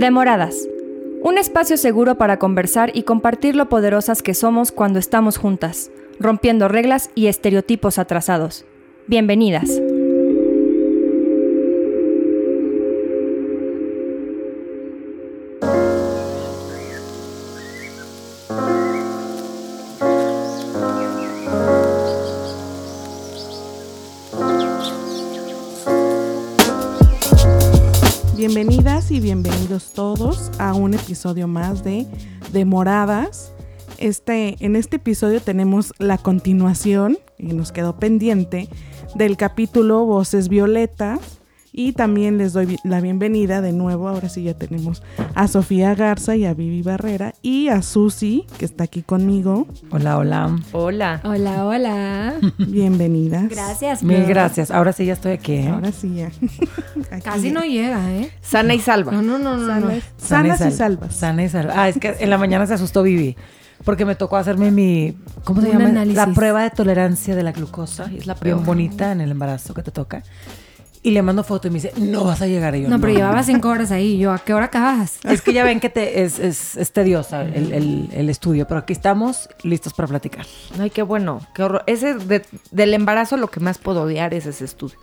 Demoradas. Un espacio seguro para conversar y compartir lo poderosas que somos cuando estamos juntas, rompiendo reglas y estereotipos atrasados. Bienvenidas. Bienvenidos todos a un episodio más de Demoradas. Este, en este episodio tenemos la continuación, y nos quedó pendiente, del capítulo Voces Violetas. Y también les doy la bienvenida de nuevo. Ahora sí ya tenemos a Sofía Garza y a Vivi Barrera y a Susi, que está aquí conmigo. Hola, hola. Hola. Hola, hola. Bienvenidas. Gracias. Mil gracias. Ahora sí ya estoy aquí. ¿eh? Ahora sí ya. Aquí Casi ya. no llega, ¿eh? Sana y salva. No, no, no, no. no. Sanas, y sal- salvas. Sana y salva. Ah, es que en la mañana se asustó Vivi. Porque me tocó hacerme mi. ¿Cómo se Un llama? análisis. La prueba de tolerancia de la glucosa. Y es la prueba bonita en el embarazo que te toca. Y le mando foto y me dice, no vas a llegar. Y yo, No, pero llevaba cinco horas ahí. Yo, ¿a qué hora acabas? Es que ya ven que te, es, es, es tediosa el, el- el estudio, pero aquí estamos listos para platicar. Ay, qué bueno. Qué horror. Ese de- del embarazo lo que más puedo odiar es ese estudio.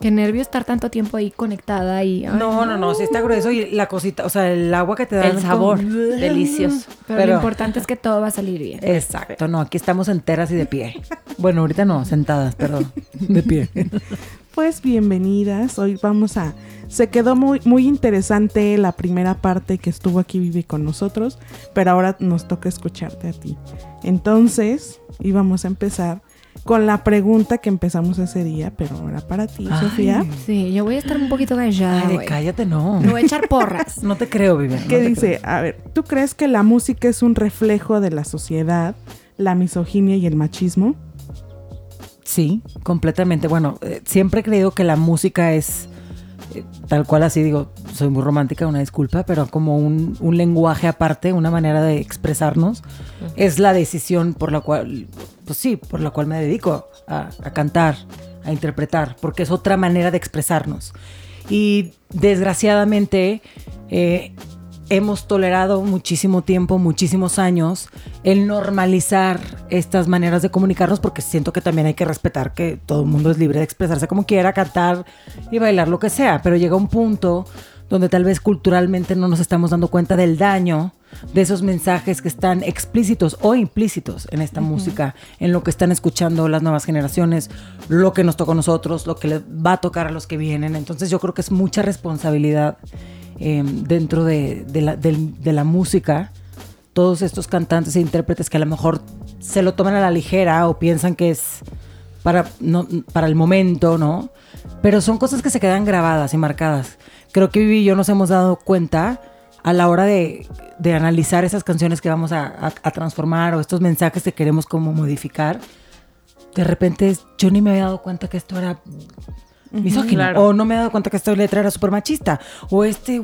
Qué nervio estar tanto tiempo ahí conectada y... ay, No, no, no, sí está grueso y la cosita, o sea, el agua que te da El sabor. Delicioso. Pero, Pero- lo importante es que todo va a salir bien. Exacto, no, aquí estamos enteras y de pie. Bueno, ahorita no, sentadas, pero de pie. Pues bienvenidas. Hoy vamos a. Se quedó muy, muy interesante la primera parte que estuvo aquí Vivi con nosotros, pero ahora nos toca escucharte a ti. Entonces, íbamos a empezar con la pregunta que empezamos ese día, pero ahora para ti, Ay. Sofía. Sí, yo voy a estar un poquito callada, Ay, cállate, no. Me voy a echar porras. No te creo, Vivian. ¿Qué dice? A ver, ¿tú crees que la música es un reflejo de la sociedad, la misoginia y el machismo? Sí, completamente. Bueno, eh, siempre he creído que la música es eh, tal cual así, digo, soy muy romántica, una disculpa, pero como un, un lenguaje aparte, una manera de expresarnos, es la decisión por la cual, pues sí, por la cual me dedico a, a cantar, a interpretar, porque es otra manera de expresarnos. Y desgraciadamente eh, hemos tolerado muchísimo tiempo, muchísimos años, el normalizar estas maneras de comunicarnos, porque siento que también hay que respetar que todo el mundo es libre de expresarse como quiera, cantar y bailar lo que sea, pero llega un punto donde tal vez culturalmente no nos estamos dando cuenta del daño de esos mensajes que están explícitos o implícitos en esta música, en lo que están escuchando las nuevas generaciones, lo que nos toca a nosotros, lo que les va a tocar a los que vienen. Entonces yo creo que es mucha responsabilidad eh, dentro de, la, de la música, todos estos cantantes e intérpretes que a lo mejor se lo toman a la ligera o piensan que es para, para el momento, ¿no? Pero son cosas que se quedan grabadas y marcadas. Creo que Vivi y yo nos hemos dado cuenta a la hora de, analizar esas canciones que vamos a transformar o estos mensajes que queremos como modificar. De repente yo ni me había dado cuenta que esto era misógino. Claro. O no me he dado cuenta que esta letra era súper machista. O este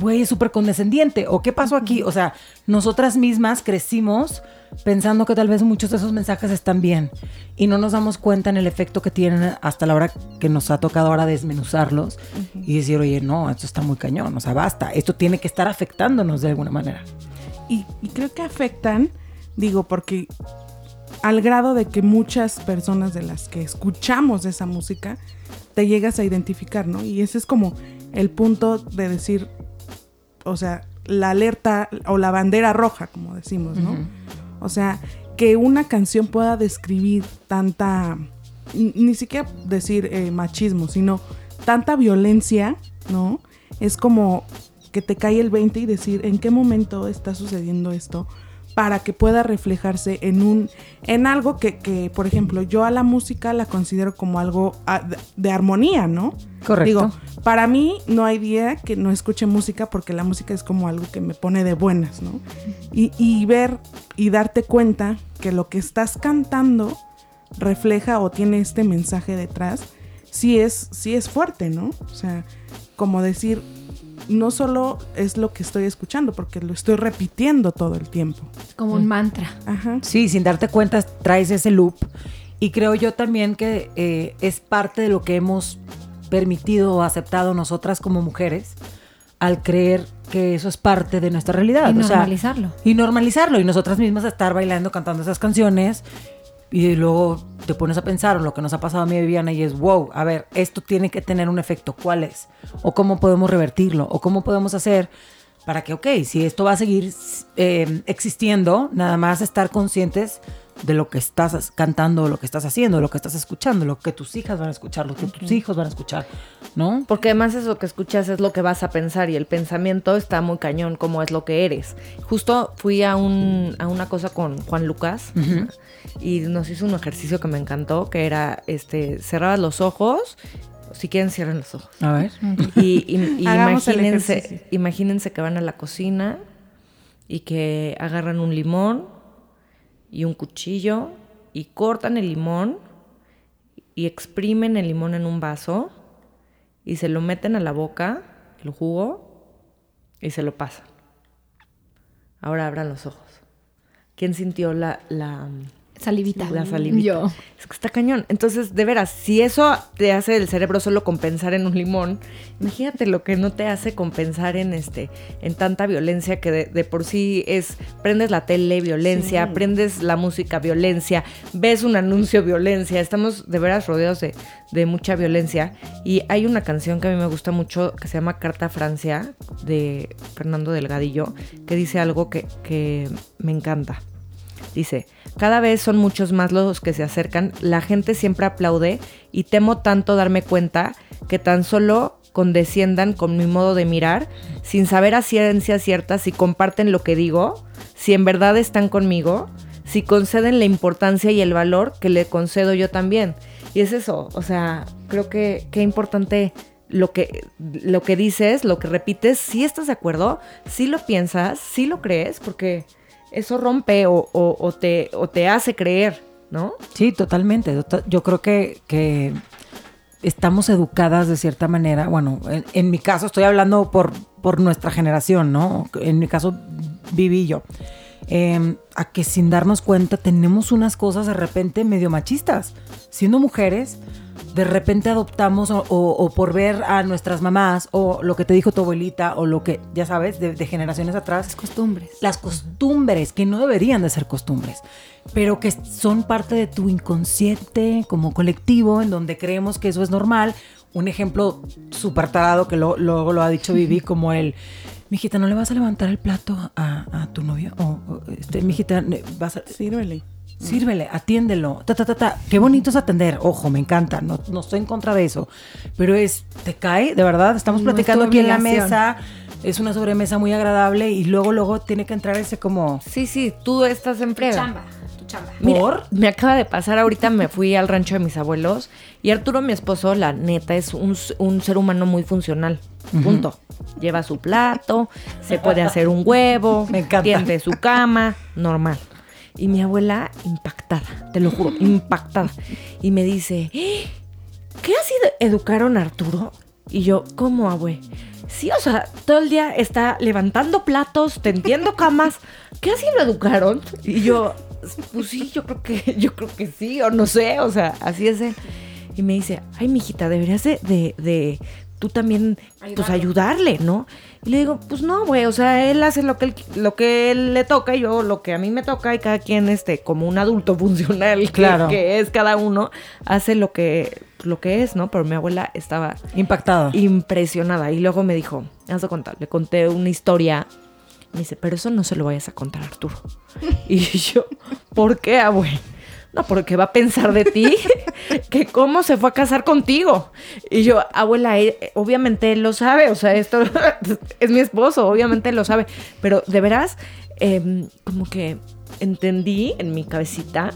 güey es súper condescendiente. O qué pasó aquí. O sea, nosotras mismas crecimos pensando que tal vez muchos de esos mensajes están bien. Y no nos damos cuenta en el efecto que tienen hasta la hora que nos ha tocado ahora desmenuzarlos. Y decir, oye, no, esto está muy cañón. O sea, basta. Esto tiene que estar afectándonos de alguna manera. Y, y creo que afectan, digo, porque al grado de que muchas personas de las que escuchamos esa música te llegas a identificar, ¿no? Y ese es como el punto de decir, o sea, la alerta o la bandera roja, como decimos, ¿no? O sea, que una canción pueda describir tanta, ni ni siquiera decir eh, machismo, sino tanta violencia, ¿no? Es como que te cae el 20 y decir en qué momento está sucediendo esto para que pueda reflejarse en un en algo que, que, por ejemplo yo a la música la considero como algo ah, de, de armonía no Correcto. digo para mí no hay día que no escuche música porque la música es como algo que me pone de buenas no y, y ver y darte cuenta que lo que estás cantando refleja o tiene este mensaje detrás sí es sí es fuerte no o sea como decir no solo es lo que estoy escuchando, porque lo estoy repitiendo todo el tiempo. Es como un mantra. Ajá. Sí, sin darte cuenta traes ese loop. Y creo yo también que eh, es parte de lo que hemos permitido o aceptado nosotras como mujeres al creer que eso es parte de nuestra realidad. Y o sea, normalizarlo. y normalizarlo. Y nosotras mismas estar bailando, cantando esas canciones. Y luego te pones a pensar en lo que nos ha pasado a mí Viviana y es, wow, a ver, esto tiene que tener un efecto. ¿Cuál es? O cómo podemos revertirlo. O cómo podemos hacer para que, ok, si esto va a seguir eh, existiendo, nada más estar conscientes de lo que estás cantando, lo que estás haciendo, lo que estás escuchando, lo que tus hijas van a escuchar, lo que tus hijos van a escuchar, ¿no? Porque además eso que escuchas es lo que vas a pensar y el pensamiento está muy cañón como es lo que eres. Justo fui a, un, a una cosa con Juan Lucas y nos hizo un ejercicio que me encantó, que era, este, cerrabas los ojos, si quieren cierren los ojos. A ver. Y, y- imagínense que van a la cocina y que agarran un limón y un cuchillo y cortan el limón y exprimen el limón en un vaso y se lo meten a la boca, el jugo, y se lo pasan. Ahora abran los ojos. ¿Quién sintió la, la, Salivita. la salivita? Yo. Es que está cañón. Entonces, de veras, si eso te hace el cerebro solo compensar en un limón, imagínate lo que no te hace compensar en este, en tanta violencia que de, de por sí es, prendes la tele, violencia, Sí. prendes la música, violencia, ves un anuncio, violencia. Estamos de veras rodeados de, de mucha violencia. Y hay una canción que a mí me gusta mucho que se llama Carta a Francia, de Fernando Delgadillo, que dice algo que, que me encanta. Dice, cada vez son muchos más los que se acercan, la gente siempre aplaude y temo tanto darme cuenta que tan solo condesciendan con mi modo de mirar, sin saber a ciencia cierta si comparten lo que digo, si en verdad están conmigo, si conceden la importancia y el valor que le concedo yo también. Y es eso, o sea, creo que qué importante lo que, lo que dices, lo que repites, si estás de acuerdo, si lo piensas, si lo crees, porque eso rompe o, o- te, o te hace creer, ¿no? Sí, totalmente. Tota- Yo creo que, que estamos educadas de cierta manera. Bueno, en, mi caso estoy hablando por, por nuestra generación, ¿no? En mi caso, viví yo. Eh, a que sin darnos cuenta tenemos unas cosas de repente medio machistas. Siendo mujeres, de repente adoptamos o, o- o por ver a nuestras mamás o lo que te dijo tu abuelita o lo que, ya sabes, de, de generaciones atrás, Costumbres. las costumbres que no deberían de ser costumbres, pero que son parte de tu inconsciente como colectivo, en donde creemos que eso es normal. Un ejemplo súper tarado que lo- luego lo ha dicho Vivi, como el, mijita, ¿no le vas a levantar el plato a, a tu novio? O, este, mijita, vas a... Sírvele. Sírvele, atiéndelo. Ta, ta, ta, ta. Qué bonito es atender. Ojo, me encanta. No, no estoy en contra de eso. Pero es, te cae, de verdad. Estamos No platicando aquí en la mesa. Es una sobremesa muy agradable y luego, luego tiene que entrar ese como. Sí, sí, tú estás en frega. tu chamba. Mira, ¿Por? me acaba de pasar ahorita, me fui al rancho de mis abuelos y Arturo, mi esposo, la neta, es un, un ser humano muy funcional. Punto. Lleva su plato, se puede hacer un huevo, Me encanta. tiende su cama, normal. Y mi abuela impactada, te lo juro, impactada. Y me dice, "¿Eh? ¿qué así educaron a Arturo? Y yo, ¿cómo, abue? Sí, o sea, todo el día está levantando platos, tendiendo camas. ¿Qué así lo educaron? Y yo, pues sí, yo creo que, yo creo que sí, o no sé, o sea, así es él. Y me dice, ay, mijita, deberías de, de, de tú también, pues ayudarle, ¿no? Y le digo, pues no, güey, o sea, él hace lo que, él, lo que él le toca y yo lo que a mí me toca y cada quien, este, como un adulto funcional que- Claro. que, es cada uno, hace lo que, lo que es, ¿no? Pero mi abuela estaba Impactada. impresionada. Y luego me dijo, haz de contar, le conté una historia. Me dice, pero eso no se lo vayas a contar a Arturo. y yo, ¿por qué, abue? No, porque va a pensar de ti que cómo se fue a casar contigo. Y yo, abuela, eh, obviamente él lo sabe, o sea, esto es mi esposo, obviamente él lo sabe. Pero de veras, em, como que entendí en mi cabecita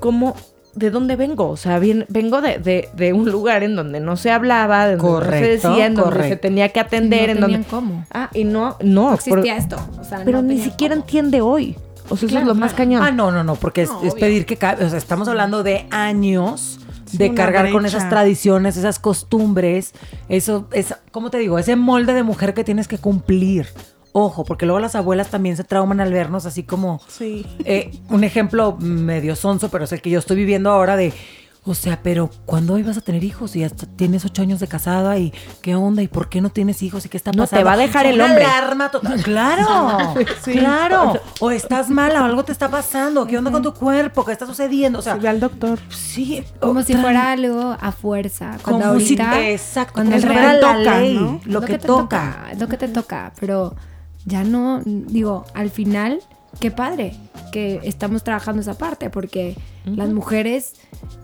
cómo, de dónde vengo. O sea, bien, vengo de, de- de un lugar en donde no se hablaba, de donde no se decía, en donde se tenía que atender, No en donde... cómo. Ah, y no, no, No existía por- esto. O sea, pero no ni siquiera cómo. entiende hoy. O sea, eso es lo más claro. cañón. Ah, no, no, no, porque es, No, es obvio. pedir que o sea, estamos hablando de años de una cargar con esas tradiciones, esas costumbres, eso, es, ¿cómo te digo? Ese molde de mujer que tienes que cumplir. Ojo, porque luego las abuelas también se trauman al vernos así como Sí. eh, un ejemplo medio sonso, pero es el que yo estoy viviendo ahora de O sea, pero ¿cuándo ibas a tener hijos? Y ya tienes ocho años de casada y ¿qué onda? ¿Y por qué no tienes hijos? ¿Y qué está No, pasando? te va a dejar el hombre. alarma total. Claro, claro. O estás mala o algo te está pasando. ¿Qué onda con tu cuerpo? ¿Qué está sucediendo? O sea, Sí, ve al doctor. sí. Como o si fuera algo a fuerza. Cuando Como si- ahorita, exacto, cuando el si real la toca, ley, ¿no? lo, que, te toca. lo que te toca, pero ya no, digo, al final, qué padre que estamos trabajando esa parte, porque las mujeres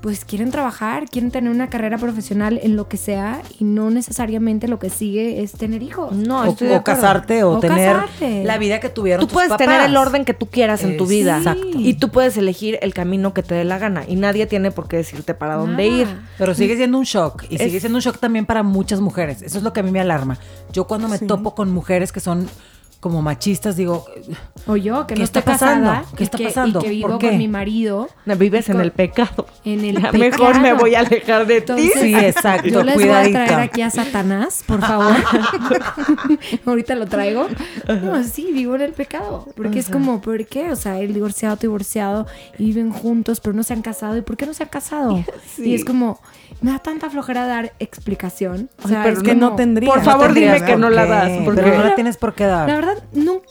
pues quieren trabajar, quieren tener una carrera profesional en lo que sea y no necesariamente lo que sigue es tener hijos. No, o, estoy de o casarte o, O tener casarte. la vida que tuvieron Tú tus puedes papás. tener el orden que tú quieras en tu vida. Exacto. Y tú puedes elegir el camino que te dé la gana. Y nadie tiene por qué decirte para dónde Nada. ir. Pero sigue siendo un shock. Y Es- sigue siendo un shock también para muchas mujeres. Eso es lo que a mí me alarma. Yo cuando me Sí. topo con mujeres que son como machistas, digo, O yo, que ¿Qué no está estoy pasando? casada ¿Qué y está que- pasando? y que vivo ¿Por qué? con mi marido Vives en el pecado. en el pecado. mejor me voy a alejar de ti. Sí, exacto, Yo les cuidadito. voy a traer aquí a Satanás, por favor. Ahorita lo traigo. No, sí, vivo en el pecado. Porque es como, ¿por qué? O sea, el divorciado, tu divorciado, y viven juntos, pero no se han casado. ¿Y por qué no se han casado? Sí. Y es como, me da tanta flojera dar explicación. O Ay, sea, pero es que como- no tendría. Por favor, tendrías dime que no la das, porque- Pero no la tienes por qué La dar. Verdad, no.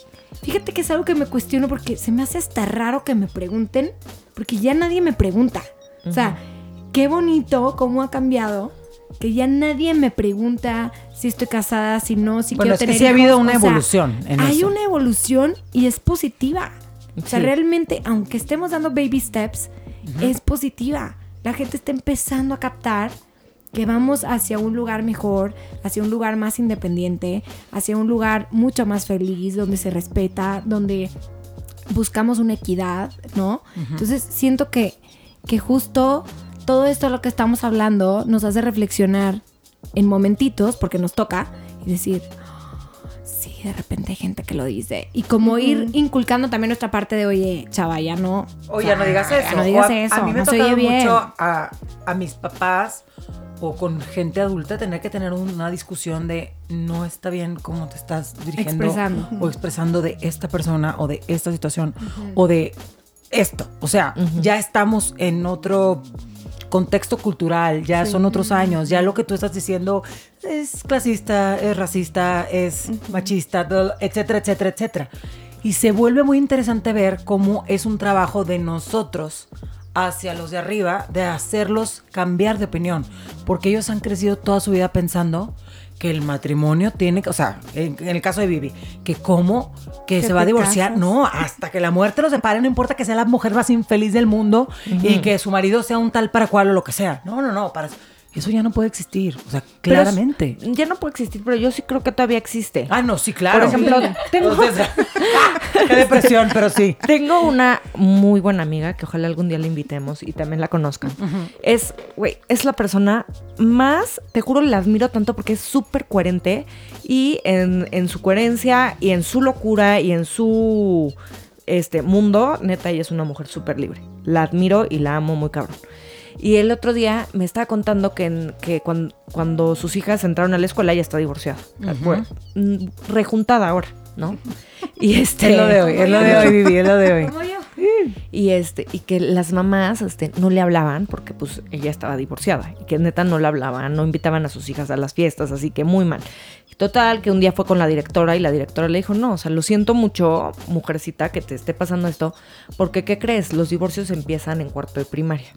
Fíjate que es algo que me cuestiono porque se me hace hasta raro que me pregunten, porque ya nadie me pregunta. O sea, qué bonito cómo ha cambiado, que ya nadie me pregunta si estoy casada, si no, si Bueno, quiero es que tener sí ha habido una O sea, evolución en hay eso. una evolución y es positiva. O sea, realmente, aunque estemos dando baby steps, es positiva. La gente está empezando a captar que vamos hacia un lugar mejor, hacia un lugar más independiente, hacia un lugar mucho más feliz, donde se respeta, donde buscamos una equidad, ¿no? Entonces siento que, que justo todo esto lo que estamos hablando nos hace reflexionar en momentitos, porque nos toca, y decir, sí, de repente hay gente que lo dice. Y como ir inculcando también nuestra parte de, oye, chava, ya no. Oye, no digas ya eso. No O digas a, eso. a mí me no tocado mucho a, a mis papás o con gente adulta tener que tener una discusión de no está bien cómo te estás dirigiendo Expresando. o expresando de esta persona o de esta situación o de esto. O sea, ya estamos en otro contexto cultural, ya son otros años, ya lo que tú estás diciendo es clasista, es racista, es machista, etcétera, etcétera, etcétera. Y se vuelve muy interesante ver cómo es un trabajo de nosotros hacia los de arriba, de hacerlos cambiar de opinión, porque ellos han crecido toda su vida pensando que el matrimonio tiene que, o sea, en, en el caso de Vivi, que cómo que, se va a divorciar, casas. no, hasta que la muerte los separe, no importa que sea la mujer más infeliz del mundo y que su marido sea un tal para cual o lo que sea. No, no, no, para eso ya no puede existir, o sea, es- claramente. ya no puede existir, pero yo sí creo que todavía existe. Ah, no, sí, claro. Por ejemplo, tengo- Entonces, qué depresión, pero sí. Tengo una muy buena amiga que ojalá algún día la invitemos y también la conozcan. Es, güey, es la persona más, te juro, la admiro tanto porque es súper coherente y en, en su coherencia y en su locura y en su este mundo, neta, ella es una mujer súper libre. La admiro y la amo muy cabrón. Y el otro día me estaba contando que, en- que cuando, cuando sus hijas entraron a la escuela ella está divorciada. Mm, rejuntada ahora, ¿no? Y este... Es lo de hoy, es lo de hoy, Vivi, es lo de hoy. Como yo. Y este, y que las mamás este, no le hablaban porque pues ella estaba divorciada. Y que neta no le hablaban, no invitaban a sus hijas a las fiestas, así que muy mal. Total, que un día fue con la directora y la directora le dijo, no, o sea, lo siento mucho, mujercita, que te esté pasando esto, porque ¿qué crees? Los divorcios empiezan en cuarto de primaria.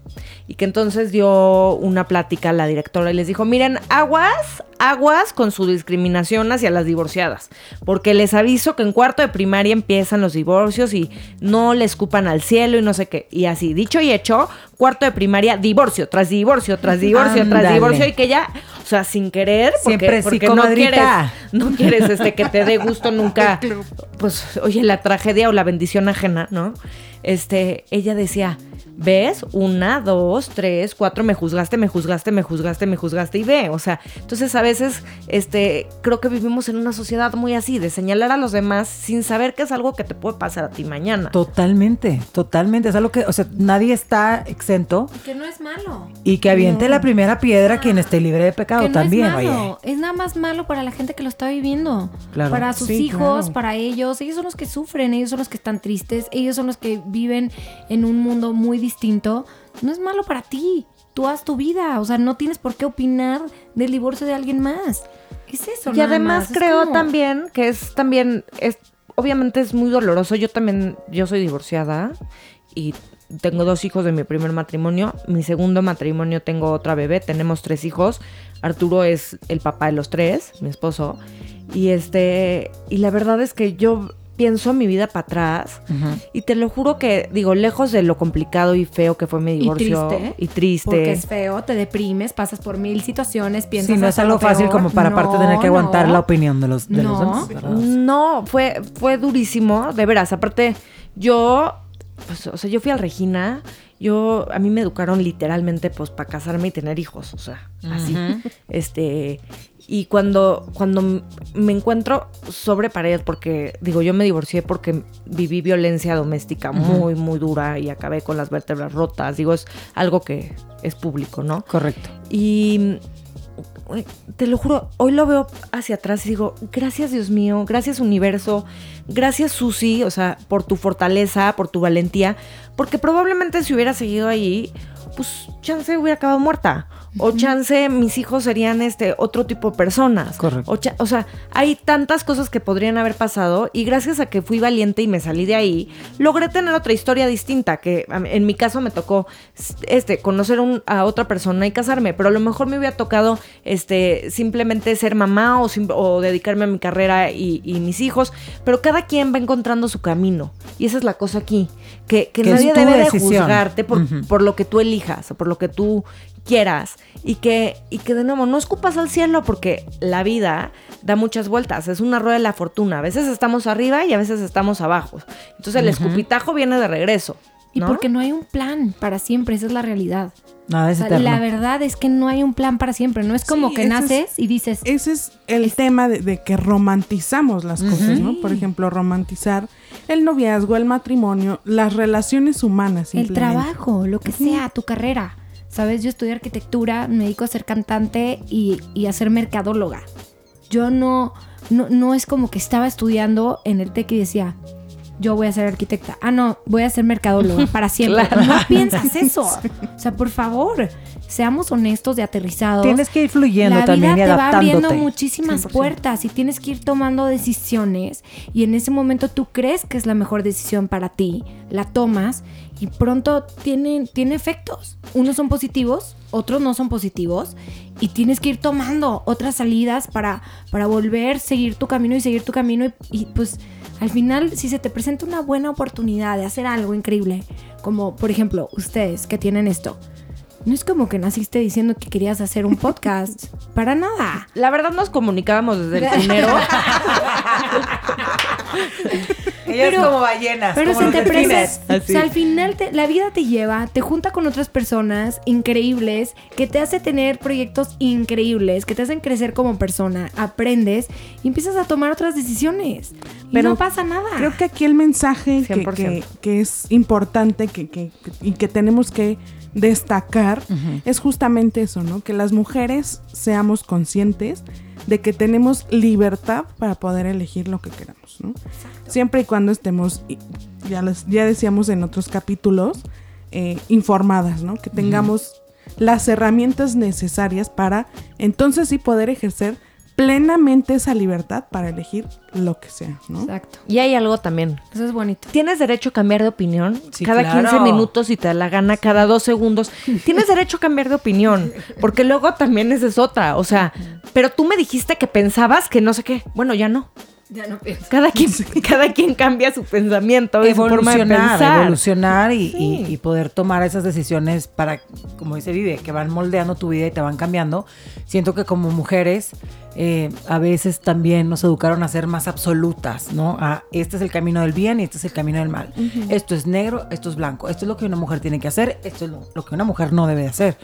Y que entonces dio una plática a la directora y les dijo, miren, aguas, aguas con su discriminación hacia las divorciadas, porque les aviso que en cuarto de primaria empiezan los divorcios y no le escupan al cielo y no sé qué. Y así, dicho y hecho, cuarto de primaria, divorcio, tras divorcio, tras divorcio, tras divorcio y que ya, o sea, sin querer, porque, Siempre sí, porque no quieres, no quieres este que te dé gusto nunca, pues, oye, la tragedia o la bendición ajena, ¿no? Este, ella decía, ¿ves? Una, dos, tres, cuatro, me juzgaste, me juzgaste, me juzgaste, me juzgaste y ve, o sea, entonces a veces, este, creo que vivimos en una sociedad muy así, de señalar a los demás sin saber que es algo que te puede pasar a ti mañana. Totalmente, totalmente. Es algo que, o sea, nadie está exento Que no es malo. y que aviente la primera piedra quien esté libre de pecado que no también, es malo. oye. Es nada más malo para la gente que lo está viviendo. Claro. Para sus Sí, hijos, claro. para ellos. Ellos son los que sufren, ellos son los que están tristes, ellos son los que viven en un mundo muy distinto. No es malo para ti. tú haz tu vida. O sea, no tienes por qué opinar del divorcio de alguien más. Es eso, Y nada además más. Creo como- también que es también, es, obviamente es muy doloroso. Yo también, yo soy divorciada y tengo dos hijos de mi primer matrimonio. Mi segundo matrimonio tengo otra bebé, tenemos tres hijos. Arturo es el papá de los tres, mi esposo. Y este, y la verdad es que yo pienso mi vida para atrás y te lo juro que, digo, lejos de lo complicado y feo que fue mi Y divorcio triste. y triste. Porque es feo, te deprimes, pasas por mil situaciones, piensas Sí, no es algo fácil como para aparte tener que aguantar no. la opinión de los, de los No. demás. ¿verdad? No, fue, fue durísimo, de veras. Aparte, yo, pues, o sea, yo fui al Regina, yo, a mí me educaron literalmente, pues, para casarme y tener hijos, o sea, así. Este, y cuando, cuando me encuentro sobre pared, porque, digo, yo me divorcié porque viví violencia doméstica muy, muy dura y acabé con las vértebras rotas, digo, es algo que es público, ¿no? Correcto. Y te lo juro, hoy lo veo hacia atrás y digo, gracias Dios mío, gracias universo, gracias Susi, o sea, por tu fortaleza, por tu valentía, porque probablemente si hubiera seguido ahí, pues chance hubiera acabado muerta. O chance mis hijos serían este otro tipo de personas. Correcto. O, sea, hay tantas cosas que podrían haber pasado y gracias a que fui valiente y me salí de ahí, logré tener otra historia distinta, que en mi caso me tocó este conocer un- a otra persona y casarme, pero a lo mejor me hubiera tocado este simplemente ser mamá o, sim- o dedicarme a mi carrera y, y mis hijos, pero cada quien va encontrando su camino y esa es la cosa aquí, que, que nadie debe de juzgarte por lo que tú elijas o por lo que tú quieras y que, y que de nuevo no escupas al cielo porque la vida da muchas vueltas, es una rueda de la fortuna, a veces estamos arriba y a veces estamos abajo. Entonces el escupitajo viene de regreso. Y porque no hay un plan para siempre, esa es la realidad. Nada O es sea, eterno. la verdad es que no hay un plan para siempre. No es como Sí, que es- naces y dices, Ese es el tema de, de que romantizamos las cosas, ¿no? Por ejemplo, romantizar el noviazgo, el matrimonio, las relaciones humanas. el trabajo, lo que sea, tu carrera. Sabes, yo estudié arquitectura, me dedico a ser cantante y, y a ser mercadóloga. Yo no, no, no es como que estaba estudiando en el TEC y decía, yo voy a ser arquitecta. Ah, no, voy a ser mercadóloga para siempre. No piensas eso. O sea, por favor, seamos honestos y aterrizados. Tienes que ir fluyendo la también vida y te va abriendo muchísimas 100%. puertas y tienes que ir tomando decisiones y en ese momento tú crees que es la mejor decisión para ti, la tomas y pronto tiene, tiene efectos. Unos son positivos, otros no son positivos y tienes que ir tomando otras salidas para, para volver, seguir tu camino y seguir tu camino y, y, pues al final si se te presenta una buena oportunidad de hacer algo increíble, como por ejemplo ustedes que tienen esto, no es como que naciste diciendo que querías hacer un podcast. Para nada. La verdad nos comunicábamos desde el primero. Ellas Pero- como ballenas. Pero como se los te presenta. O sea, al final te- la vida te lleva, te junta con otras personas increíbles, que te hace tener proyectos increíbles, que te hacen crecer como persona, aprendes y empiezas a tomar otras decisiones. Y Pero no pasa nada. Creo que aquí el mensaje que, 100%. que- que es importante que, que- y que tenemos que destacar es justamente eso, ¿no? Que las mujeres seamos conscientes de que tenemos libertad para poder elegir lo que queramos, ¿no? Siempre y cuando estemos, ya, les- ya decíamos en otros capítulos, eh, informadas, ¿no? Que tengamos las herramientas necesarias para entonces sí poder ejercer plenamente esa libertad para elegir lo que sea, ¿no? Exacto. y hay algo también. Eso es bonito. Tienes derecho a cambiar de opinión Sí, cada claro. 15 minutos y te da la gana cada dos segundos. Tienes derecho a cambiar de opinión, porque luego también esa es otra. O sea, pero tú me dijiste que pensabas que no sé qué. Bueno, ya no. Ya no pienso. Cada quien, cada quien cambia su pensamiento y su forma de evolucionar, pensar. evolucionar y, Sí. y- y poder tomar esas decisiones para, como dice Vive, que van moldeando tu vida y te van cambiando. Siento que como mujeres eh, a veces también nos educaron a ser más absolutas, ¿no? A este es el camino del bien y este es el camino del mal. Esto es negro, esto es blanco, esto es lo que una mujer tiene que hacer, esto es lo, que una mujer no debe de hacer.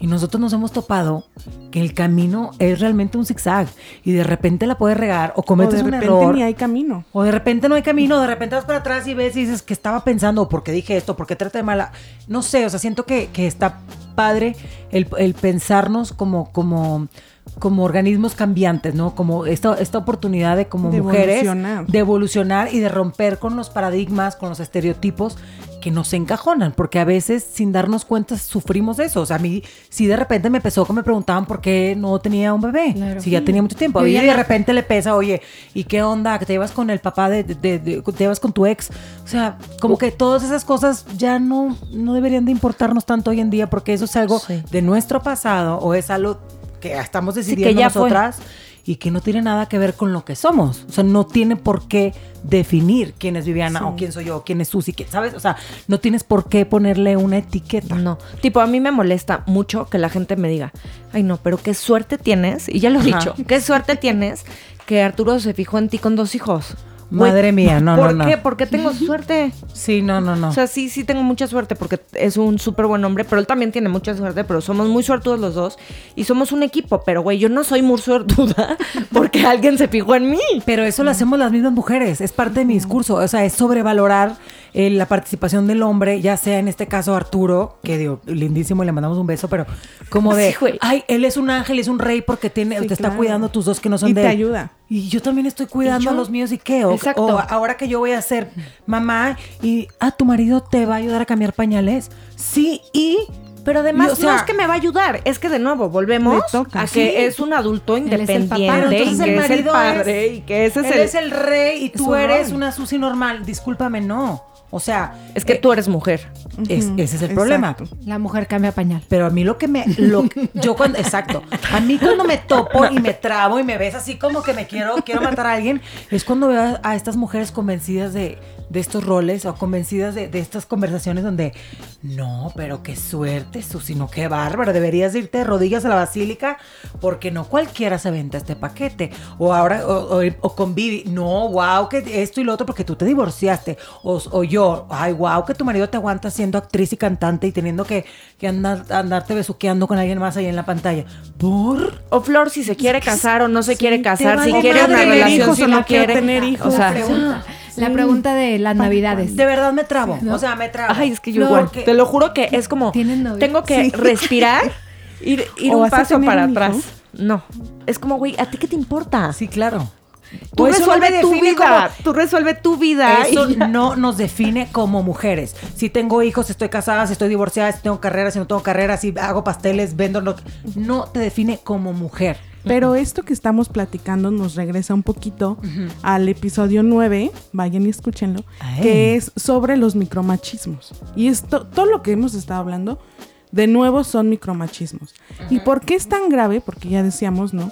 Y nosotros nos hemos topado que el camino es realmente un zigzag y de repente la puedes regar o O cometes de un repente error. ni hay camino. O de repente no hay camino, de repente vas para atrás y ves y dices que estaba pensando, o por qué dije esto, por qué traté de mala. No sé, o sea, siento que, que está padre el, el pensarnos como, como, como organismos cambiantes, ¿no? Como esta, esta oportunidad de como De mujeres evolucionar. de evolucionar y de romper con los paradigmas, con los estereotipos que nos encajonan, porque a veces sin darnos cuenta sufrimos eso. O sea, a mí sí de repente me empezó que me preguntaban por qué no tenía un bebé, Claro. si ya tenía mucho tiempo. Y de repente le pesa, oye, ¿y qué onda? ¿Que te llevas con el papá de, de- de- te llevas con tu ex? O sea, como que todas esas cosas ya no, no deberían de importarnos tanto hoy en día, porque eso es algo Sí. de nuestro pasado o es algo que estamos que decidiendo ya fue. nosotras y que no tiene nada que ver con lo que somos. O sea, no tiene por qué definir quién es Viviana o quién soy yo, quién es Susi, quién- ¿sabes? O sea, no tienes por qué ponerle una etiqueta. No, tipo, a mí me molesta mucho que la gente me diga, ay no, pero qué suerte tienes, y ya lo he Ajá. dicho, qué suerte tienes que Arturo se fijó en ti con dos hijos. Madre mía, no, ¿Por no, qué? no. ¿Por qué tengo suerte? Sí, no, no, no. O sea, sí, sí tengo mucha suerte porque es un súper buen hombre, pero él también tiene mucha suerte, pero somos muy suertudos los dos y somos un equipo. Pero, güey, yo no soy muy suertuda porque alguien se fijó en mí. Pero eso lo hacemos las mismas mujeres, es parte de mi discurso, o sea, es sobrevalorar eh, la participación del hombre, ya sea en este caso Arturo, que digo, lindísimo le mandamos un beso, pero como de, Sí, ay, él es un ángel, es un rey porque tiene, Sí, te está cuidando tus dos que no son Y de te él. ayuda. Y yo también estoy cuidando a los míos y qué, o, Exacto. o ahora que yo voy a ser mamá y, ah, tu marido te va a ayudar a cambiar pañales. Sí, y... Pero además Y, o sea, no es que me va a ayudar, es que de nuevo volvemos toca. a que Sí. es un adulto es el papá. independiente Pero y entonces que el es el padre es- y que ese es él el... es el rey y tú eres rol. una Susi normal. Discúlpame, no. O sea, Es que eh, tú eres mujer. es- ese es el problema. La mujer cambia pañal. Pero a mí lo que me. Lo, que- yo cuando. Exacto. A mí cuando me topo y me trabo y me ves así como que me quiero, quiero matar a alguien, es cuando veo a, a estas mujeres convencidas de, de estos roles o convencidas de, de estas conversaciones donde. No, pero qué suerte, Susi, no, qué bárbaro. Deberías irte de rodillas a la basílica porque no cualquiera se venta este paquete. O ahora, o, o, o con Vivi, no, wow, que esto y lo otro porque tú te divorciaste. O, o yo, ay, wow, que tu marido te aguanta siendo actriz y cantante y teniendo que, que andar, andarte besuqueando con alguien más ahí en la pantalla. ¿Por? O Flor si se quiere casar o no se Sí, quiere casar, si quiere una tener relación, hijos si no quiere. tener hijos. O sea, la pregunta, de las navidades. De verdad me trabo. O sea, me trabo. Ay, es que yo Flor, igual. Te lo juro que es como. Tengo que Sí. respirar, ir, ir ¿O un paso para atrás. No. Es como, güey, ¿a ti qué te importa? Sí, claro. Tú eso no resuelve tu vida. como- Tú resuelve tu vida. Eso no nos define como mujeres. Si tengo hijos, si estoy casada, si estoy divorciada, si tengo carrera, si no tengo carrera, si hago pasteles, vendo que... No te define como mujer. Pero esto que estamos platicando nos regresa un poquito al episodio 9, vayan y escúchenlo, Ay. que es sobre los micromachismos. Y esto, todo lo que hemos estado hablando, de nuevo son micromachismos. ¿Y por qué es tan grave? Porque ya decíamos, ¿no?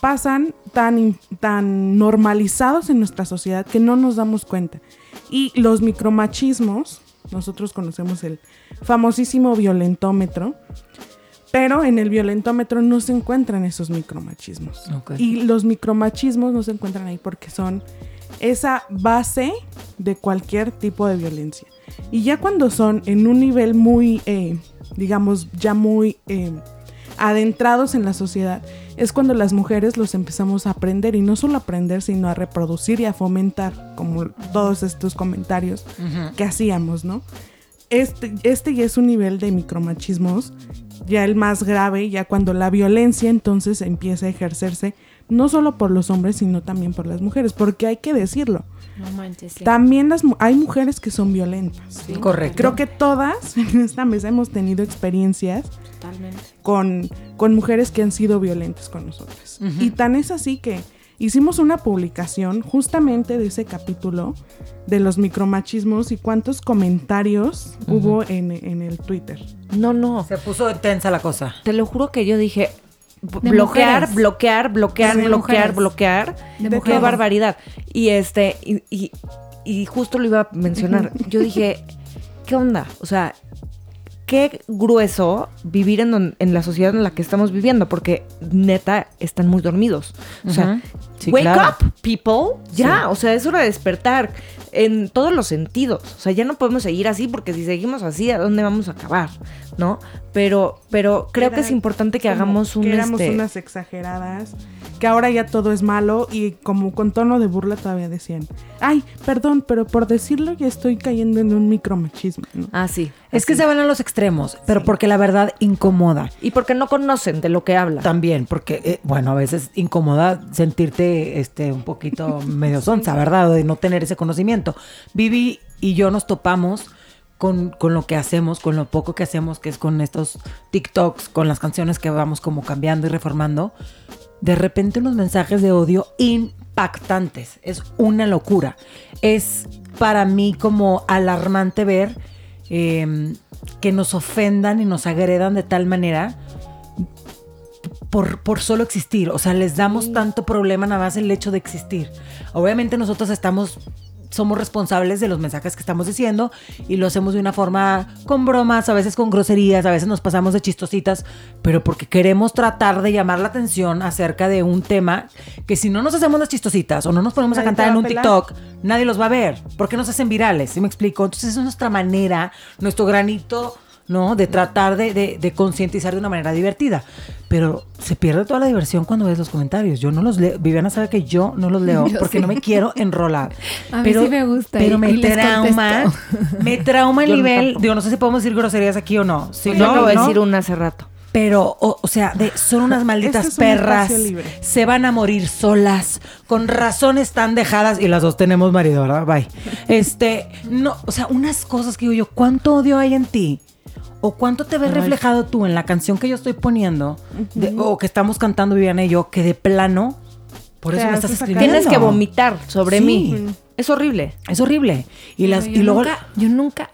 Pasan tan, tan normalizados en nuestra sociedad que no nos damos cuenta. Y los micromachismos, nosotros conocemos el famosísimo violentómetro, pero en el violentómetro no se encuentran esos micromachismos. Y los micromachismos no se encuentran ahí porque son esa base de cualquier tipo de violencia. Y ya cuando son en un nivel muy, eh, digamos, ya muy eh, adentrados en la sociedad, es cuando las mujeres los empezamos a aprender y no solo a aprender, sino a reproducir y a fomentar, como todos estos comentarios que hacíamos, ¿no? Este, este ya es un nivel de micromachismos, ya el más grave, ya cuando la violencia entonces empieza a ejercerse no solo por los hombres, sino también por las mujeres, porque hay que decirlo. No manches. sí. También las, hay mujeres que son violentas. Correcto. Creo que todas en esta mesa hemos tenido experiencias Totalmente. con, con mujeres que han sido violentas con nosotras. Y tan es así que hicimos una publicación justamente de ese capítulo de los micromachismos y cuántos comentarios hubo en, en el Twitter. No, no. Se puso tensa la cosa. Te lo juro que yo dije. Bloquear, bloquear, bloquear, De bloquear, mujeres. bloquear. De Qué barbaridad. Y este, y, y- y justo lo iba a mencionar. Yo dije, ¿qué onda? O sea, qué grueso vivir en, don- en la sociedad en la que estamos viviendo, porque neta están muy dormidos. O sea, Ujú. Sí, wake claro. up, people. Ya, o sea, es hora de despertar en todos los sentidos. O sea, ya no podemos seguir así, porque si seguimos así, ¿a dónde vamos a acabar? ¿No? Pero, pero creo que es importante que hagamos un que éramos este, unas exageradas que ahora ya todo es malo y como con tono de burla todavía decían, ay, perdón, pero por decirlo ya estoy cayendo en un micromachismo. ¿no? Ah, sí. Es que se van a los extremos, pero porque la verdad incomoda. Y porque no conocen de lo que hablan. También, porque, eh, bueno, a veces incomoda sentirte este, un poquito medio sonsa, ¿verdad? O de no tener ese conocimiento. Vivi y yo nos topamos con, con lo que hacemos, con lo poco que hacemos, que es con estos TikToks, con las canciones que vamos como cambiando y reformando. De repente unos mensajes de odio impactantes. Es una locura. Es para mí como alarmante ver eh, que nos ofendan y nos agredan de tal manera por, por solo existir. O sea, les damos tanto problema nada más el hecho de existir. Obviamente nosotros estamos somos responsables de los mensajes que estamos diciendo y lo hacemos de una forma con bromas, a veces con groserías, a veces nos pasamos de chistositas, pero porque queremos tratar de llamar la atención acerca de un tema que si no nos hacemos las chistositas o no nos ponemos a Nadie cantar en un pelar. TikTok, nadie los va a ver. ¿Por qué nos hacen virales? ¿Sí me explico? Entonces esa es nuestra manera, nuestro granito, ¿no? De tratar de, de- de concientizar de una manera divertida. Pero se pierde toda la diversión cuando ves los comentarios. Yo no los leo. Viviana sabe que yo no los leo Yo porque sí. no me quiero enrolar. A mí pero, sí me gusta Pero y- me y trauma. Me trauma el Yo no nivel. tampoco. Digo, no sé si podemos decir groserías aquí o no. Sí, Yo no, acabo de ¿no? decir una hace rato. Pero, o, o sea, de, son unas malditas Este es un perras. Se van a morir solas. Con razones tan dejadas. Y las dos tenemos marido, ¿verdad? Bye. Este, no, o sea, unas cosas que digo yo, ¿cuánto odio hay en ti? ¿O cuánto te ves reflejado tú en la canción que yo estoy poniendo? de- o que estamos cantando Viviana y yo, que de plano, por eso me estás escribiendo. Tienes que vomitar sobre Sí. mí. Es horrible. Es horrible. Y, las, y luego, nunca, yo nunca,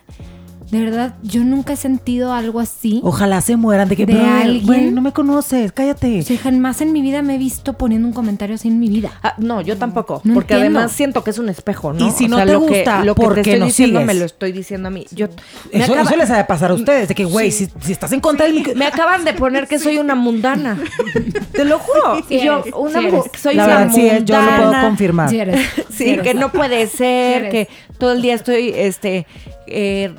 de verdad, yo nunca he sentido algo así. ojalá se mueran de que, ¿De "Brother, alguien? güey, no me conoces, cállate. O sea, jamás en mi vida me he visto poniendo un comentario así en mi vida. Ah, no, yo tampoco. No porque entiendo. además siento que es un espejo, ¿no? Y si no te lo que- gusta, lo que ¿por te estoy no diciendo sigues? me lo estoy diciendo a mí. Yo, me, Eso, acaba- eso les ha de pasar a ustedes, de que, güey, si, si estás en contra del micro- me acaban de poner que soy una mundana. Te lo juro. Sí y yo, eres, una sí soy La una verdad, sí, yo lo puedo mundana. confirmar. Sí eres. Sí, eres. que no puede ser, que todo el día estoy, este, eh,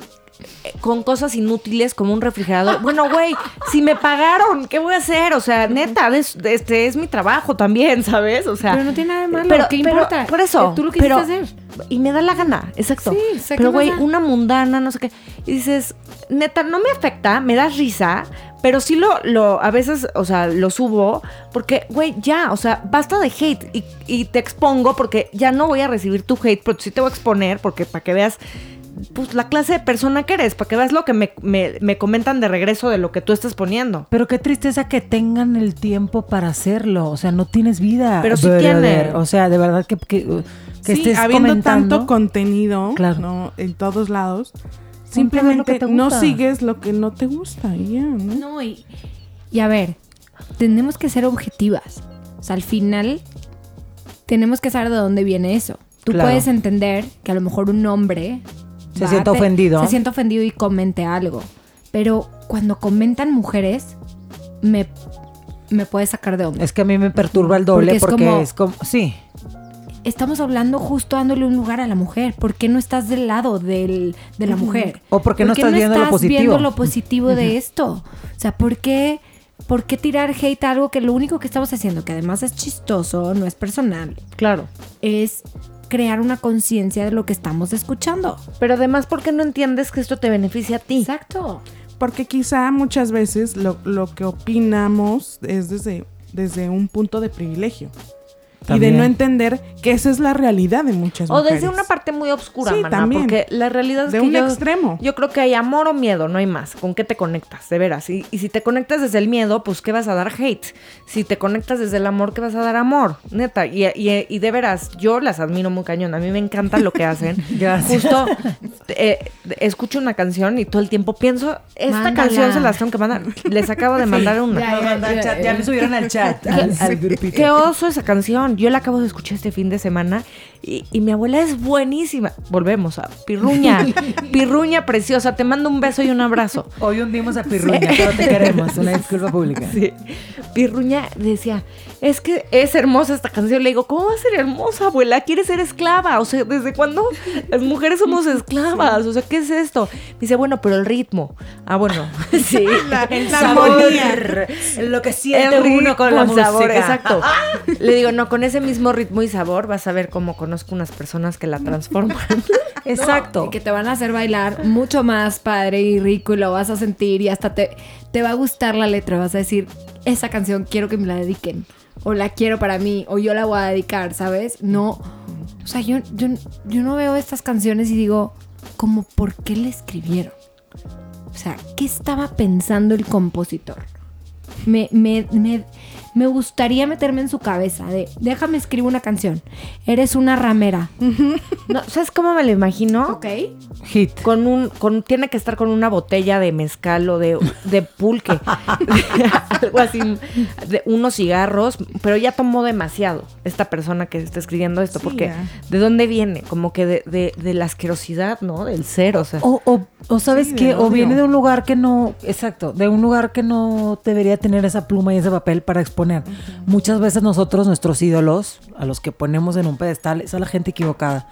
con cosas inútiles como un refrigerador. Bueno, güey, si me pagaron, ¿qué voy a hacer? O sea, neta, es, este es mi trabajo también, ¿sabes? O sea, Pero no tiene nada de malo, pero- ¿qué pero- importa? Por eso, tú lo quisiste pero- hacer. Y me da la gana, exacto. Sí, pero ¿qué güey, una mundana, no sé qué. Y dices, neta, no me afecta, me da risa, pero sí lo, lo a veces, o sea, lo subo porque, güey, ya, o sea, basta de hate y, y te expongo porque ya no voy a recibir tu hate, pero sí te voy a exponer porque para que veas, pues, la clase de persona que eres, para que veas lo que me, me- me comentan de regreso de lo que tú estás poniendo. Pero qué tristeza que tengan el tiempo para hacerlo. O sea, no tienes vida. Pero sí tiene. O sea, de verdad que, que, que sí, estés habiendo comentando. tanto contenido Claro. ¿no? en todos lados, simplemente te no sigues lo que no te gusta y ya, ¿no? No, y, y a ver, tenemos que ser objetivas. O sea, al final tenemos que saber de dónde viene eso. Tú Claro. puedes entender que a lo mejor un hombre Se va a sienta te- ofendido. Se siente ofendido y comente algo. Pero cuando comentan mujeres, me, me puede sacar de onda. Es que a mí me perturba el doble Porque es porque, como- es como. Sí. Estamos hablando justo dándole un lugar a la mujer. ¿Por qué no estás del lado del, de la mujer? O por qué no estás viendo lo positivo? viendo lo positivo de esto? O sea, ¿por qué, ¿por qué tirar hate a algo que lo único que estamos haciendo, que además es chistoso, no es personal, Claro. es crear una conciencia de lo que estamos escuchando? Pero además, ¿por qué no entiendes que esto te beneficia a ti? Exacto. Porque quizá muchas veces lo, lo que opinamos es desde, desde un punto de privilegio. Y de no entender que esa es la realidad de muchas O mujeres. desde una parte muy oscura, Sí, maná, también. porque la realidad es De que un yo, extremo. yo creo que hay amor o miedo, no hay más. ¿Con qué te conectas? De veras. Y, y si te conectas desde el miedo, pues ¿qué vas a dar hate? Si te conectas desde el amor, ¿qué vas a dar amor? Neta. Y, y- y de veras, yo las admiro muy cañón. A mí me encanta lo que hacen. Gracias. Justo eh, escucho una canción y todo el tiempo pienso, esta Mándala. canción se las tengo que mandar. Les acabo de mandar una. Ya, ya, ya, ya. ya me subieron al chat. al, al grupito. Qué oso esa canción. Yo la acabo de escuchar este fin de semana y, y mi abuela es buenísima. Volvemos a Pirruña. Pirruña preciosa. Te mando un beso y un abrazo. Hoy hundimos a Pirruña, pero te queremos. Una disculpa pública. Sí. Pirruña decía, es que es hermosa esta canción. Le digo, ¿cómo va a ser hermosa, abuela? ¿Quieres ser esclava? O sea, ¿desde cuándo las mujeres somos esclavas? O sea, ¿qué es esto? Me dice, bueno, pero el ritmo. Ah, bueno, sí. el La sabor. armonía, lo que siente El ritmo, uno con la el sabor, música. exacto. Le digo, no, con ese mismo ritmo y sabor vas a ver cómo conozco unas personas que la transforman. Exacto. Y que te van a hacer bailar mucho más padre y rico y lo vas a sentir y hasta te, te va a gustar la letra. Vas a decir, esa canción quiero que me la dediquen. O la quiero para mí. O yo la voy a dedicar, ¿sabes? No. O sea, yo, yo, yo no veo estas canciones y digo, como, ¿por qué le escribieron? O sea, ¿qué estaba pensando el compositor? Me, me, me, me gustaría meterme en su cabeza de, déjame escribir una canción. Eres una ramera. No, ¿Sabes cómo me lo imagino? ¿Ok? Hit. Con un, con, tiene que estar con una botella de mezcal o de, de pulque. Algo así. De unos cigarros. Pero ya tomó demasiado esta persona que está escribiendo esto. Sí, porque, ya. ¿de dónde viene? Como que de, de, de la asquerosidad, ¿no? Del ser, o sea. O, o, o sabes Sí, que, o viene de un lugar que no, exacto, de un lugar que no debería tener esa pluma y ese papel para exponer. Muchas veces nosotros, nuestros ídolos, a los que ponemos en un pedestal, es a la gente equivocada.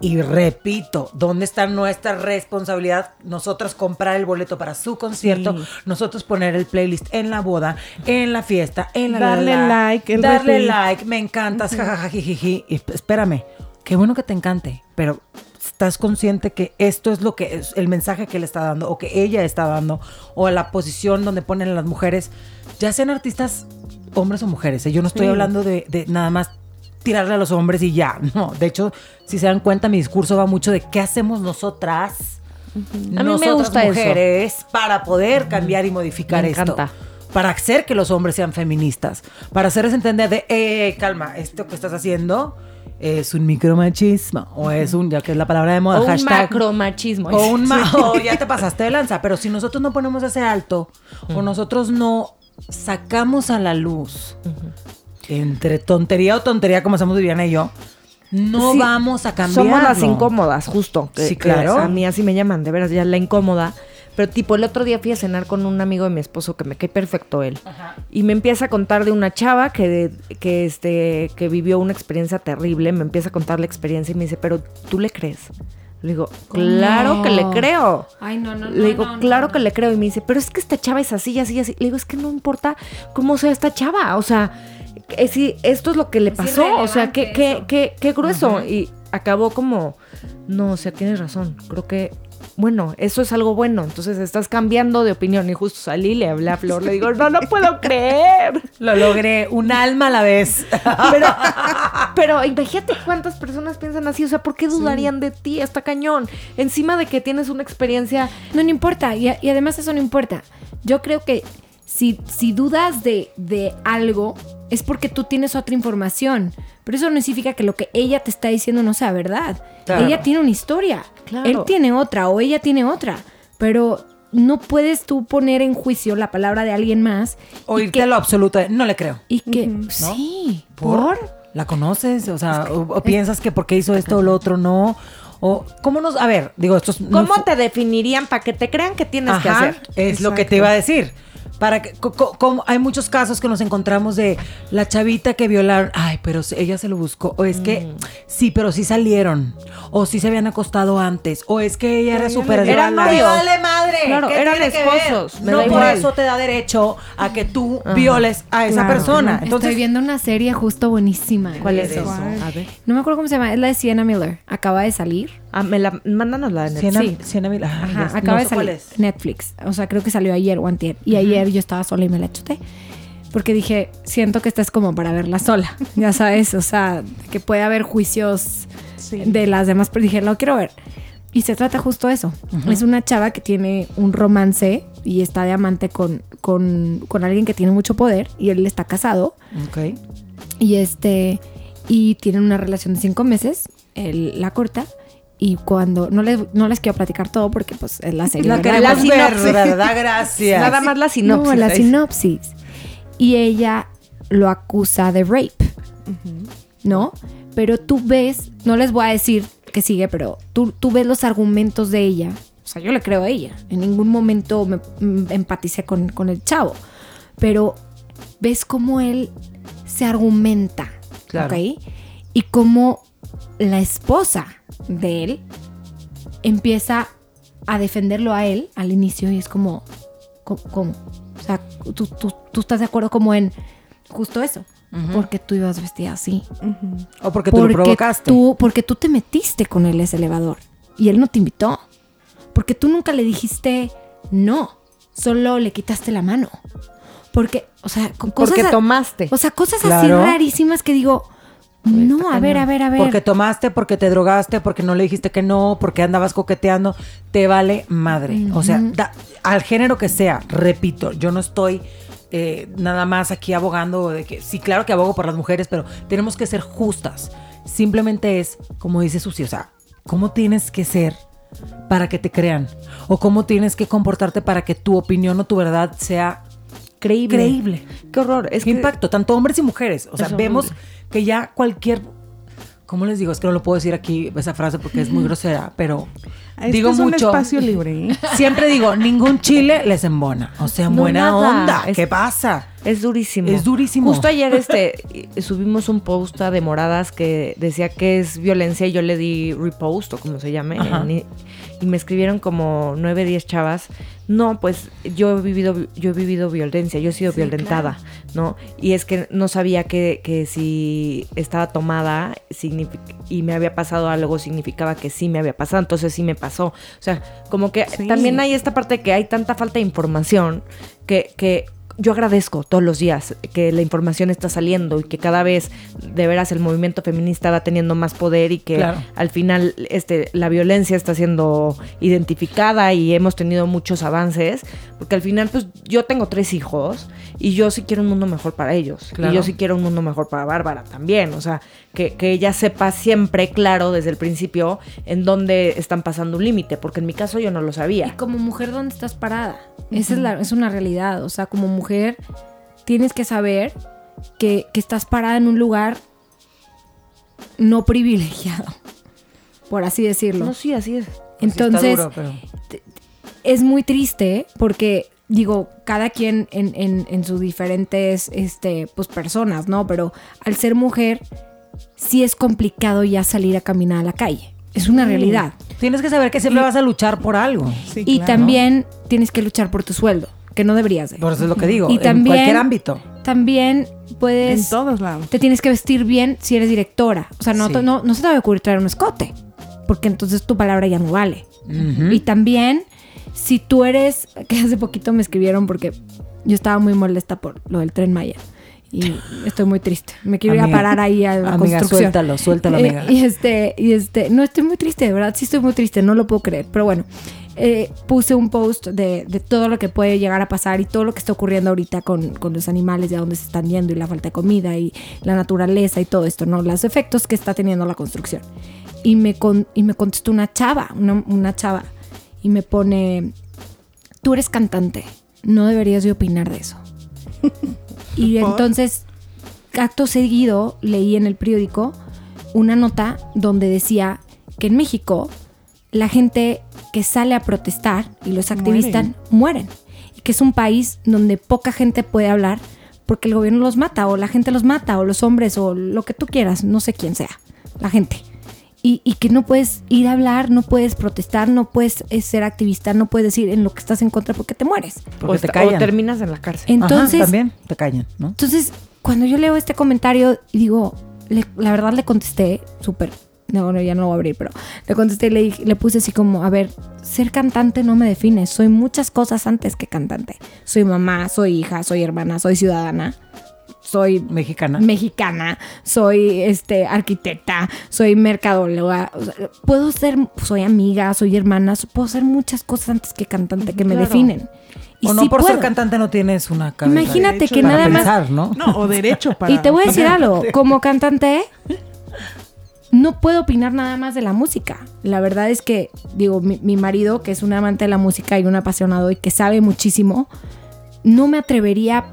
Y repito, ¿dónde está nuestra responsabilidad? Nosotros comprar el boleto para su concierto, nosotros poner el playlist en la boda, en la fiesta, en la Darle la, la, like, el darle retweet. like, me encantas, jijiji. Y espérame, qué bueno que te encante, pero estás consciente que esto es lo que es el mensaje que él está dando o que ella está dando o la posición donde ponen las mujeres, ya sean artistas hombres o mujeres. ¿eh? Yo no estoy hablando de, de nada más tirarle a los hombres y ya. No, de hecho, si se dan cuenta, mi discurso va mucho de qué hacemos nosotras, me nosotras gusta eso. mujeres, para poder cambiar y modificar Me esto. Para hacer que los hombres sean feministas. Para hacerles entender de, eh, calma, esto que estás haciendo es un micromachismo. O es un, ya que es la palabra de moda, o un hashtag. macromachismo. O un ma- o ya te pasaste de lanza. Pero si nosotros no ponemos ese alto, o nosotros no sacamos a la luz, entre tontería o tontería, como hacemos Viviana y yo, no Sí, vamos a cambiar. Somos las incómodas, justo. que- Sí, que claro. A mí así me llaman, de veras, ya la incómoda. Pero tipo, el otro día fui a cenar con un amigo de mi esposo que me cae perfecto él. Y me empieza a contar de una chava que, que, este, que vivió una experiencia terrible. Me empieza a contar la experiencia y me dice, pero ¿tú le crees? Le digo, claro que le creo. Ay, no, no, no. Le digo, no, no, claro que le creo. Y me dice, pero es que esta chava es así, así, así. Le digo, es que no importa cómo sea esta chava. O sea, que si esto es lo que le Es pasó. O sea, qué, qué, qué, qué grueso. Y acabó como, no, o sea, tienes razón. Creo que, bueno, eso es algo bueno. Entonces estás cambiando de opinión. Y justo salí, le hablé a Flor, le digo, no, no puedo creer. Lo logré, un alma a la vez. Pero, pero imagínate cuántas personas piensan así. O sea, ¿por qué dudarían de ti? Está cañón. Encima de que tienes una experiencia No, no importa. Y, y además eso no importa. Yo creo que si, si dudas de, de algo, es porque tú tienes otra información. Pero eso no significa que lo que ella te está diciendo no sea verdad. Claro. Ella tiene una historia. Claro. Él tiene otra o ella tiene otra. Pero no puedes tú poner en juicio la palabra de alguien más. O irte a lo absoluto. de, No le creo. Y que, sí, ¿por? ¿La conoces? O sea, o, o piensas que porque hizo esto o lo otro no. O, ¿cómo nos.? A ver, digo, esto es. ¿Cómo te definirían para que te crean que tienes que hacer? Es lo que te iba a decir. Para que, co- co- como hay muchos casos que nos encontramos de la chavita que violaron, ay, pero ella se lo buscó, o es que Mm. sí, pero sí salieron, o sí se habían acostado antes, o es que ella era súper Eran la- ¡Me novios. vale madre! Claro, ¿Qué eran tiene que ver? esposos, me No da por igual. eso te da derecho a que tú Ajá. violes a esa Claro. persona. Estoy viendo una serie justo buenísima. ¿Cuál es eso. eso? ¿Cuál? A ver. No me acuerdo cómo se llama. Es la de Sienna Miller. Acaba de salir. Ah, me la, mándanos la de Netflix. Sí. Siena Mil- ay, Ajá, acaba no de salir. es. Netflix. O sea, creo que salió ayer o antier. Y ayer yo estaba sola y me la chuté. Porque dije, siento que esta es como para verla sola. Ya sabes, o sea, que puede haber juicios Sí. de las demás, pero dije, lo quiero ver. Y se trata justo de eso. Es una chava que tiene un romance y está de amante con, con, con alguien que tiene mucho poder y él está casado. Ok. Y este, y tienen una relación de cinco meses, él la corta. Y cuando, no les, no les quiero platicar todo porque pues es la serie. La La sinopsis. ¿verdad? Gracias. Nada más la sinopsis. No, la ahí. sinopsis. Y ella lo acusa de rape, ¿no? Pero tú ves, no les voy a decir que sigue, pero tú, tú ves los argumentos de ella. O sea, yo le creo a ella. En ningún momento me, mm, empaticé con, con el chavo. Pero ves cómo él se argumenta, Claro. ¿ok? Y cómo la esposa de él empieza a defenderlo a él al inicio y es como, co- ¿cómo? O sea, tú, tú, tú estás de acuerdo como en justo eso. Porque tú ibas vestida así. O porque tú lo provocaste. Tú, porque tú te metiste con él ese elevador y él no te invitó. Porque tú nunca le dijiste no, solo le quitaste la mano. Porque, o sea, con cosas. Porque tomaste. O sea, cosas Claro. así rarísimas que digo, no, a ver, a ver, a ver. Porque tomaste, porque te drogaste, porque no le dijiste que no, porque andabas coqueteando, te vale madre. O sea, da- al género que sea, repito, yo no estoy eh, nada más aquí abogando de que, sí, claro que abogo por las mujeres, pero tenemos que ser justas. Simplemente es, como dice Susi, o sea, ¿cómo tienes que ser para que te crean? O cómo tienes que comportarte para que tu opinión o tu verdad sea creíble. creíble. Qué horror. Es ¿Qué que impacto? Tanto hombres y mujeres. O sea, horrible. vemos que ya cualquier. ¿Cómo les digo? Es que no lo puedo decir aquí esa frase porque es muy grosera, pero Este digo es un mucho. espacio libre. ¿eh? Siempre digo, ningún chile les embona. O sea, No, buena nada. onda. Es- ¿Qué pasa? Es durísimo. Es durísimo. Justo ayer este subimos un post a de moradas que decía que es violencia y yo le di repost o como se llame Ajá. en- y, me escribieron como 9, 10 chavas. No, pues yo he vivido yo he vivido violencia, yo he sido violentada, ¿no? Y es que no sabía que, que si estaba tomada y me había pasado algo significaba que sí me había pasado, entonces sí me pasó. O sea, como que Sí. también hay esta parte que hay tanta falta de información que, que yo agradezco todos los días que la información está saliendo y que cada vez de veras el movimiento feminista va teniendo más poder y que Claro. al final este, la violencia está siendo identificada y hemos tenido muchos avances, porque al final pues yo tengo tres hijos y yo sí quiero un mundo mejor para ellos Claro. y yo sí quiero un mundo mejor para Bárbara también, o sea, que, que ella sepa siempre claro desde el principio en dónde están pasando un límite, porque en mi caso yo no lo Y sabía. como mujer, ¿dónde estás parada? Esa es, la, es una realidad. O sea, como mujer, tienes que saber que, que estás parada en un lugar no privilegiado, por así decirlo. No, sí, así es. Entonces, duro, pero- es muy triste porque, digo, cada quien en, en, en sus diferentes este, pues, personas, ¿no? Pero al ser mujer, sí es complicado ya salir a caminar a la calle. Es una realidad. Tienes que saber que siempre Y- vas a luchar por algo. Sí, Y claro. también tienes que luchar por tu sueldo, que no deberías de. Por eso es lo que digo. Y en también- cualquier ámbito. También En puedes... todos lados. Te tienes que vestir bien si eres directora. O sea, no, Sí. no, no se te va a ocurrir traer un escote, porque entonces tu palabra ya no vale. Y también, si tú eres, que hace poquito me escribieron porque yo estaba muy molesta por lo del tren Maya. Y estoy muy triste. Me quiero ir a Amiga, parar ahí a la amiga, construcción. suéltalo, suéltalo, Eh, amiga. y este, y este, no estoy muy triste, de verdad, sí estoy muy triste, no lo puedo creer. Pero bueno, eh, puse un post de, de todo lo que puede llegar a pasar y todo lo que está ocurriendo ahorita con, con los animales, de a dónde se están yendo y la falta de comida y la naturaleza y todo esto, ¿no? Los efectos que está teniendo la construcción. Y me, con- y me contestó una chava, una, una chava, y me pone, tú eres cantante, no deberías de opinar de eso. Y ¿Por? entonces, acto seguido, leí en el periódico una nota donde decía que en México la gente que sale a protestar y los activistas mueren. Y que es un país donde poca gente puede hablar porque el gobierno los mata o la gente los mata o los hombres o lo que tú quieras, no sé quién sea, la gente. Y, y que no puedes ir a hablar, no puedes protestar, no puedes eh, ser activista, no puedes decir en lo que estás en contra porque te mueres. Porque o, te esta- callan. o terminas en la cárcel. Entonces, Ajá, también te callan, ¿no? entonces, cuando yo leo este comentario y digo, le- la verdad le contesté súper, no, no, ya no lo voy a abrir, pero le contesté y le, dije- le puse así como, a ver, ser cantante no me define, soy muchas cosas antes que cantante. Soy mamá, soy hija, soy hermana, soy ciudadana, soy Mexicana. mexicana, soy este arquitecta, soy mercadóloga, o sea, puedo ser, soy amiga, soy hermana, puedo ser muchas cosas antes que cantante que me definen. Y o no sí por ser cantante no tienes una cabeza. Imagínate Derecho que para nada más ¿no? No, o derecho para. y te voy a decir algo, como cantante, no puedo opinar nada más de la música. La verdad es que, digo, mi, mi marido, que es un amante de la música y un apasionado y que sabe muchísimo, no me atrevería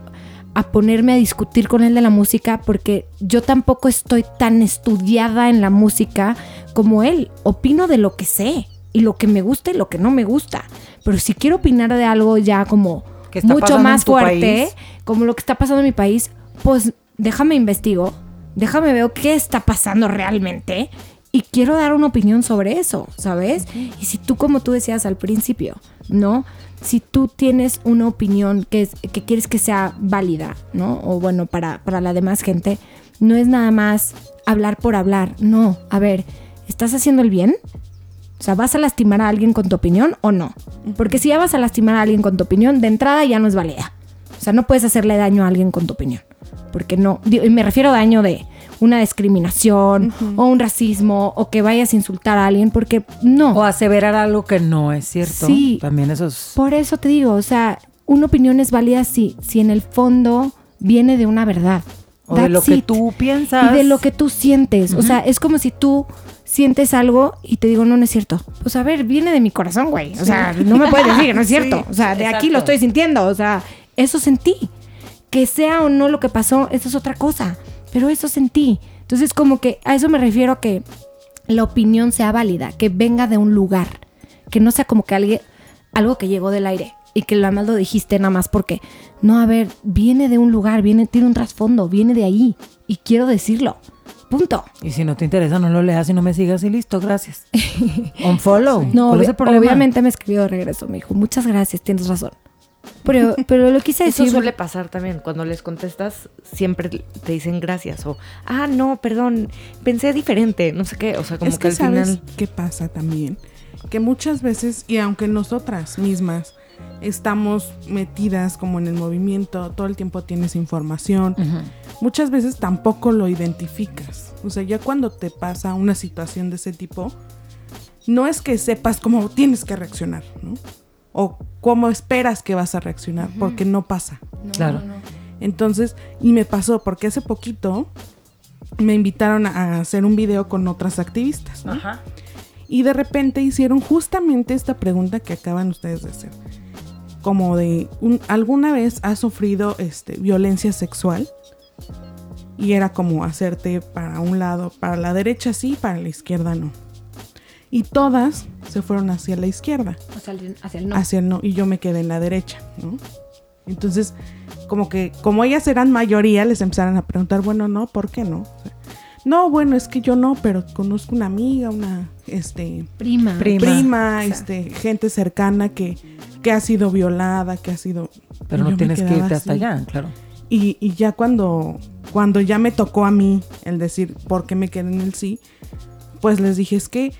a ponerme a discutir con él de la música porque yo tampoco estoy tan estudiada en la música como él. Opino de lo que sé y lo que me gusta y lo que no me gusta. Pero si quiero opinar de algo ya como mucho más fuerte, país. como lo que está pasando en mi país, pues déjame investigo, déjame veo qué está pasando realmente y quiero dar una opinión sobre eso, ¿sabes? Y si tú, como tú decías al principio, ¿no? Si tú tienes una opinión que, es, que quieres que sea válida, ¿no? O bueno, para, para la demás gente, no es nada más hablar por hablar, no. A ver, ¿estás haciendo el bien? O sea, ¿vas a lastimar a alguien con tu opinión o no? Porque si ya vas a lastimar a alguien con tu opinión, de entrada ya no es válida. O sea, no puedes hacerle daño a alguien con tu opinión. Porque no, y me refiero a daño de una discriminación o un racismo o que vayas a insultar a alguien porque no. O aseverar algo que no es cierto. Sí. También eso es... Por eso te digo, o sea, una opinión es válida si, si en el fondo viene de una verdad. O de lo que tú piensas. Y de lo que tú sientes. O sea, es como si tú sientes algo y te digo, no, no es cierto. Pues a ver, viene de mi corazón, güey. O sea, no me puedes decir que no es cierto. o sea, de aquí lo estoy sintiendo. O sea, eso sentí. Que sea o no lo que pasó, eso es otra cosa. Pero eso sentí. Entonces, como que a eso me refiero a que la opinión sea válida, que venga de un lugar. Que no sea como que alguien, algo que llegó del aire y que nada más lo dijiste nada más porque, no, a ver, viene de un lugar, viene, tiene un trasfondo, viene de ahí y quiero decirlo. Punto. Y si no te interesa, no lo leas y no me sigas y listo, gracias. No, ¿Cuál es obvi- el problema? obviamente me escribió de regreso, me dijo, muchas gracias, tienes razón. Pero, pero lo quise Eso decir. suele pasar también. Cuando les contestas, siempre te dicen gracias. O, ah, no, perdón, pensé diferente. No sé qué. O sea, como es que, que, al sabes final. qué pasa también. Que muchas veces, y aunque nosotras mismas estamos metidas como en el movimiento, todo el tiempo tienes información, muchas veces tampoco lo identificas. O sea, ya cuando te pasa una situación de ese tipo, no es que sepas cómo tienes que reaccionar, ¿no? O cómo esperas que vas a reaccionar, porque no pasa. Claro. Entonces, y me pasó porque hace poquito me invitaron a hacer un video con otras activistas, ¿no? Ajá. Y de repente hicieron justamente esta pregunta que acaban ustedes de hacer. Como de, un- ¿alguna vez has sufrido este, violencia sexual? Y era como hacerte para un lado, para la derecha sí, para la izquierda no. Y todas se fueron hacia la izquierda Hacia el, hacia el no. hacia el no y yo me quedé en la derecha, ¿no? Entonces, como que como ellas eran mayoría, les empezaron a preguntar, bueno, no, ¿por qué no? O sea, no, bueno, es que yo no, pero conozco una amiga, una este Prima. Prima. prima, este gente cercana que que ha sido violada, que ha sido Pero no tienes que irte hasta así. allá, claro. Y, y ya cuando, cuando ya me tocó a mí el decir por qué me quedé en el sí, pues les dije, es que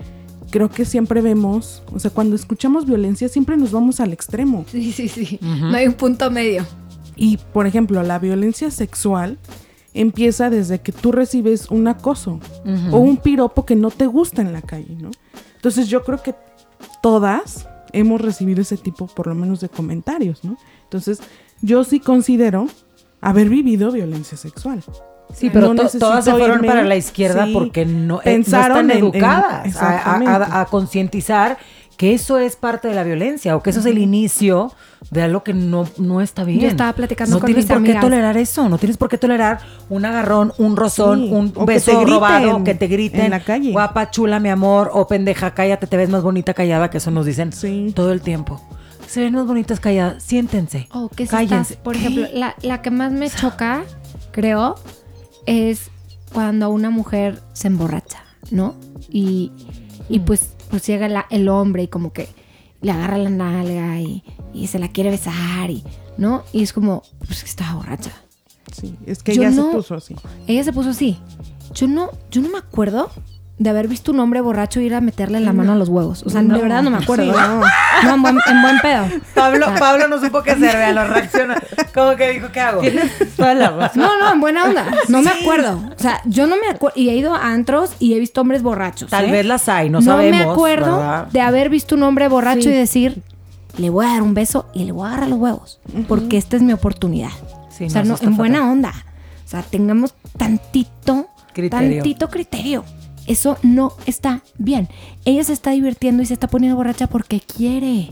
creo que siempre vemos, o sea, cuando escuchamos violencia siempre nos vamos al extremo. Sí, sí, sí. No hay un punto medio. Y, por ejemplo, la violencia sexual empieza desde que tú recibes un acoso o un piropo que no te gusta en la calle, ¿no? Entonces yo creo que todas hemos recibido ese tipo, por lo menos, de comentarios, ¿no? Entonces yo sí considero haber vivido violencia sexual. Sí, pero No to- necesito todas se fueron irme- para la izquierda sí, porque no, eh, pensaron no están en- educadas a- a- exactamente. a, a concientizar que eso es parte de la violencia o que eso es el inicio de algo que no, no está bien. Yo estaba platicando no con tienes mis por qué amigas. tolerar eso, no tienes por qué tolerar un agarrón, un rozón, Sí, un o que beso robado, que te griten en la calle. guapa, chula, mi amor, o pendeja, cállate, te ves más bonita callada, que eso nos dicen Sí. todo el tiempo. Se ven más bonitas calladas, siéntense. O que si cállense. estás, por ejemplo, la, la que más me choca, creo, es cuando una mujer se emborracha, ¿no? Y, y pues, pues llega la- el hombre y como que le agarra la nalga y, y se la quiere besar, y, ¿no? Y es como, pues que estaba borracha. Sí, es que Yo no- se puso así. Ella se puso así. Yo no, yo no me acuerdo de haber visto un hombre borracho ir a meterle la mano a los huevos. O sea, de verdad no me acuerdo. Sí, no. No, en buen, en buen pedo. Pablo, Pablo no supo qué hacer, vea, lo reacciona. Como que dijo, ¿qué hago? No, no, en buena onda. No me acuerdo. O sea, yo no me acuerdo. Y he ido a antros y he visto hombres borrachos. Tal ¿eh? vez las hay, no, No sabemos. me acuerdo ¿verdad? de haber visto un hombre borracho Sí. y decir, le voy a dar un beso y le voy a agarrar los huevos. Porque esta es mi oportunidad. Sí, o sea, no, no, en buena onda. O sea, tengamos tantito, Criterio. tantito criterio. Eso no está bien. Ella se está divirtiendo y se está poniendo borracha porque quiere.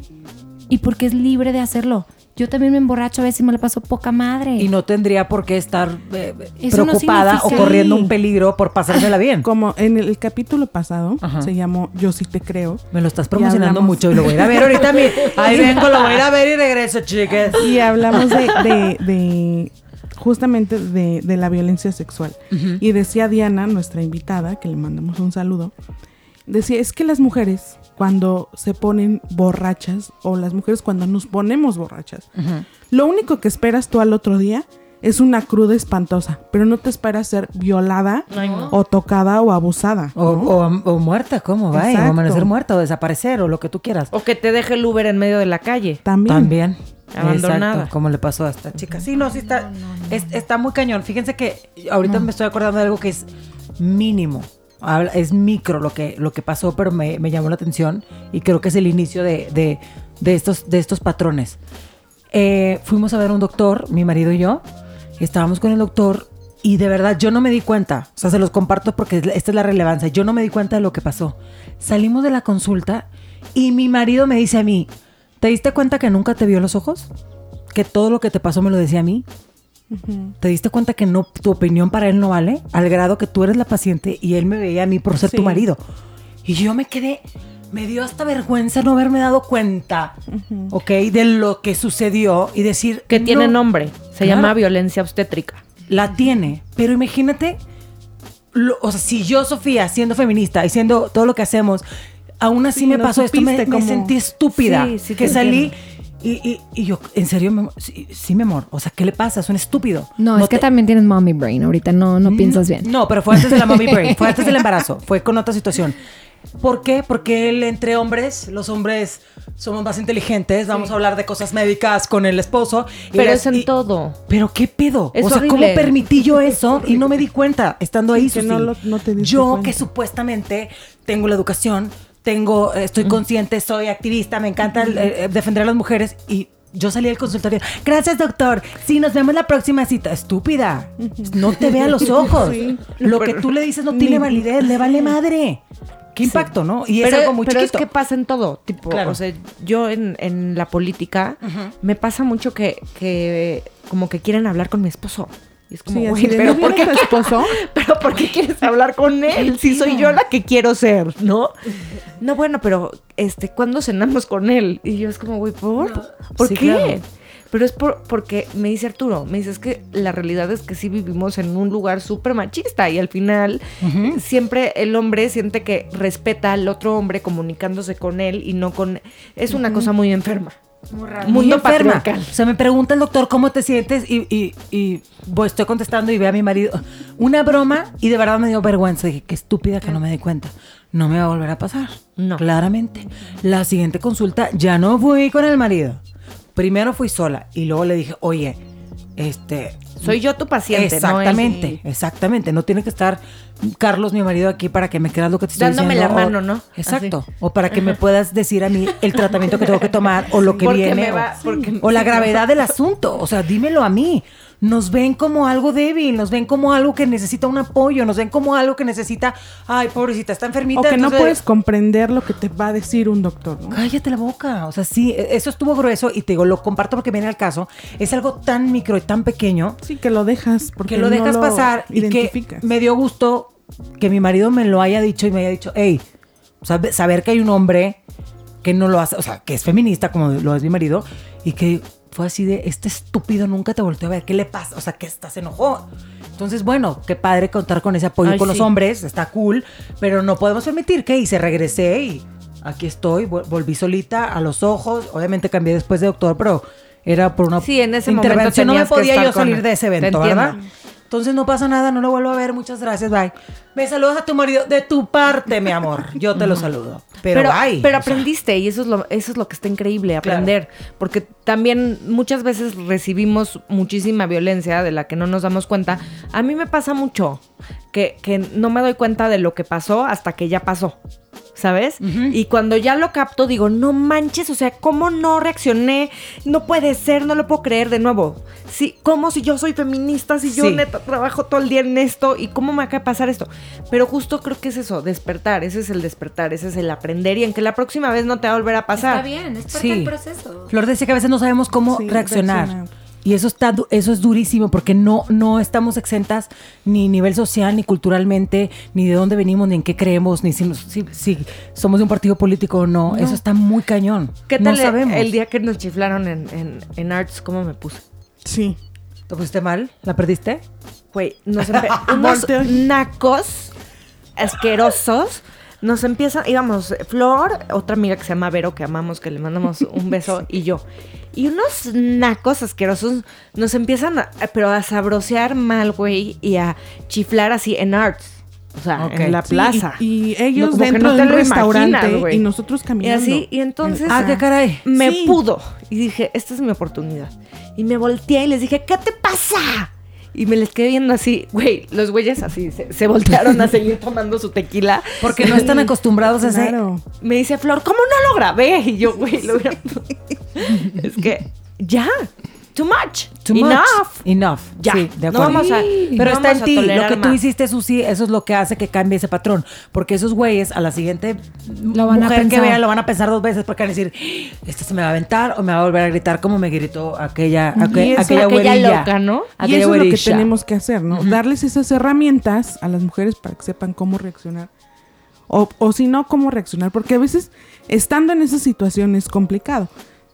Y porque es libre de hacerlo. Yo también me emborracho a veces y me la paso poca madre. Y no tendría por qué estar eh, Eso no preocupada o corriendo un peligro por pasársela bien. Como en el capítulo pasado, Ajá. se llamó Yo sí te creo. Me lo estás promocionando mucho y lo voy a ir a ver ahorita. mi- Ahí vengo, lo voy a ir a ver y regreso, chicas. Y hablamos de, de- de justamente de, de la violencia sexual. Y decía Diana, nuestra invitada, que le mandamos un saludo, decía, es que las mujeres cuando se ponen borrachas o las mujeres cuando nos ponemos borrachas, lo único que esperas tú al otro día es una cruda espantosa, pero no te esperas ser violada Ay, no. o tocada o abusada. O, ¿no? o- o muerta, ¿cómo va? O amanecer muerta, o desaparecer, o lo que tú quieras. O que te deje el Uber en medio de la calle. También. También. Abandonada. Exacto, como le pasó a esta chica. Sí, no, sí está, es- está muy cañón. Fíjense que ahorita me estoy acordando de algo que es mínimo. Es micro lo que, lo que pasó, pero me, me llamó la atención y creo que es el inicio de, de- de estos, de estos patrones. Eh, fuimos a ver a un doctor, mi marido y yo, y estábamos con el doctor y de verdad yo no me di cuenta, o sea, se los comparto porque esta es la relevancia, yo no me di cuenta de lo que pasó. Salimos de la consulta y mi marido me dice a mí, ¿te diste cuenta que nunca te vio los ojos? Que todo lo que te pasó me lo decía a mí. ¿Te diste cuenta que no tu opinión para él no vale? Al grado que tú eres la paciente y él me veía a mí por ser Sí. tu marido. Y yo me quedé, me dio hasta vergüenza no haberme dado cuenta, ¿ok? De lo que sucedió y decir... Que tiene no, nombre. Se Claro. llama violencia obstétrica. La tiene, pero imagínate, lo- o sea, si yo, Sofía, siendo feminista y siendo todo lo que hacemos, aún así Sí, me no pasó esto, me, me sentí estúpida. Sí, sí, que salí entiendo. y, y- y yo, en serio, mi amor? sí, sí, mi amor, o sea, ¿qué le pasa? Es un estúpido. No, es que también tienes mommy brain. Ahorita no, no piensas bien. No, pero fue antes de la mommy brain, fue antes del embarazo, fue con otra situación. ¿Por qué? Porque él, entre hombres, los hombres somos más inteligentes, vamos a hablar de cosas médicas con el esposo. y Pero las- es en y- todo. Pero qué pedo. Es o sea, ¿cómo permití yo eso y no me di cuenta estando ahí? que no lo- no te yo cuenta. que supuestamente tengo la educación, tengo, eh, estoy consciente, soy activista, me encanta el, eh, defender a las mujeres y yo salí del consultorio. Gracias, doctor. Sí, nos vemos la próxima cita. Estúpida. No te vea los ojos. Sí. Lo que tú le dices no tiene validez, le vale madre. Qué impacto, ¿no? Y es pero, algo muy pero chiquito. es que pasa en todo. Tipo, Claro. o sea, yo en, en la política me pasa mucho que, que como que quieren hablar con mi esposo. Y es como, güey, pero ¿no ¿por qué? esposo? pero ¿por qué quieres hablar con él? Si soy yo la que quiero ser, ¿no? No, bueno, pero este, ¿cuándo cenamos con él? Y yo es como, güey, ¿por? ¿Por Sí, qué? claro. Pero es por, porque me dice Arturo, me dice, es que la realidad es que sí vivimos en un lugar súper machista y al final siempre el hombre siente que respeta al otro hombre comunicándose con él y no con... Es una cosa muy enferma. Muy raro. Muy Mundo enferma. patriarcal. O sea, me pregunta el doctor cómo te sientes y, y, y voy- estoy contestando y ve a mi marido. Una broma y de verdad me dio vergüenza. Dije, qué estúpida que no me di cuenta. No me va a volver a pasar. No. Claramente. La siguiente consulta ya no fui con el marido. Primero fui sola y luego le dije, oye, este... Soy yo tu paciente, Exactamente, exactamente. No tiene que estar Carlos, mi marido, aquí para que me creas lo que te estoy Dándome diciendo. la o- mano, ¿no? Exacto. O para que me puedas decir a mí el tratamiento que tengo que tomar o lo que Porque viene. o- o la gravedad del asunto. O sea, dímelo a mí. Nos ven como algo débil, nos ven como algo que necesita un apoyo, nos ven como algo que necesita, ay, pobrecita, está enfermita. O que no puedes comprender lo que te va a decir un doctor, ¿no? Cállate la boca. O sea, sí, e- eso estuvo grueso y te digo, lo comparto porque viene al caso. Es algo tan micro y tan pequeño Sí, que lo dejas porque que lo no dejas pasar y que me dio gusto que mi marido me lo haya dicho y me haya dicho, hey, sabe- saber que hay un hombre que no lo hace, o sea, que es feminista como lo es mi marido y que fue así de, este estúpido nunca te volteó a ver, ¿qué le pasa? O sea, que estás enojó. Entonces, bueno, qué padre contar con ese apoyo Ay, con los hombres, está cool, pero no podemos permitir que hice, regresé y aquí estoy, vol- volví solita a los ojos, obviamente cambié después de doctor, pero era por una Sí, en ese momento intervención, no me podía yo salir de ese evento. ¿verdad? Entonces no pasa nada, no lo vuelvo a ver, muchas gracias, bye. Me saludas a tu marido de tu parte, mi amor. Yo te lo saludo. Pero, pero, bye. pero sea, aprendiste y eso es lo eso es lo que está increíble aprender porque también muchas veces recibimos muchísima violencia de la que no nos damos cuenta a mí me pasa mucho que, que no me doy cuenta de lo que pasó hasta que ya pasó ¿sabes? Y cuando ya lo capto digo, no manches, o sea, ¿cómo no reaccioné? No puede ser, no lo puedo creer de nuevo. Sí, ¿cómo si yo soy feminista, si yo Sí. neta trabajo todo el día en esto y cómo me acaba de pasar esto? Pero justo creo que es eso, despertar, ese es el despertar, ese es el aprender y en que la próxima vez no te va a volver a pasar. Está bien, es parte Sí. del proceso. Flor decía que a veces no sabemos cómo Sí, reaccionar. reaccionar. Y eso está du- eso es durísimo porque no no estamos exentas ni a nivel social ni culturalmente ni de dónde venimos ni en qué creemos ni si, nos- si, si somos de un partido político o no. Eso está muy cañón. ¿Qué no tal el- sabemos. el día que nos chiflaron en, en, en Arts? ¿Cómo me puse? Sí. ¿Te pusiste mal? ¿La perdiste? Güey, nos unos nacos asquerosos. Nos empiezan, íbamos, Flor, otra amiga que se llama Vero, que amamos, que le mandamos un beso, y yo. Y unos nacos asquerosos nos empiezan, a, pero a sabrosear mal, güey, y a chiflar así en arts. O sea, en la Sí, plaza. y, y ellos No, dentro no te de un lo imaginas, restaurante güey. y nosotros Y caminando. así, y entonces Ah, qué caray. me Sí. pudo. Y dije, esta es mi oportunidad. Y me volteé y les dije, ¿qué te pasa? Y me les quedé viendo así, güey, los güeyes así se, se voltearon a seguir tomando su tequila. Porque no están acostumbrados a. Claro. Me dice Flor, ¿cómo no lo grabé? Y yo, güey, lo hubiera... es que, ya, too much, Too much. enough. Enough. Ya, Sí, de no acuerdo. vamos a- Pero no está vamos en ti. Lo que tú más. hiciste, Susi, eso es lo que hace que cambie ese patrón. Porque esos güeyes a la siguiente Lo van a mujer que vea lo van a pensar dos veces porque van a decir, este se me va a aventar o me va a volver a gritar como me gritó aquella, aqu- Y eso- aquella, aquella loca, ¿no? Y Aquella eso es lo que tenemos que hacer, ¿no? Darles esas herramientas a las mujeres para que sepan cómo reaccionar. O, o si no, cómo reaccionar. Porque a veces, estando en esa situación es complicado.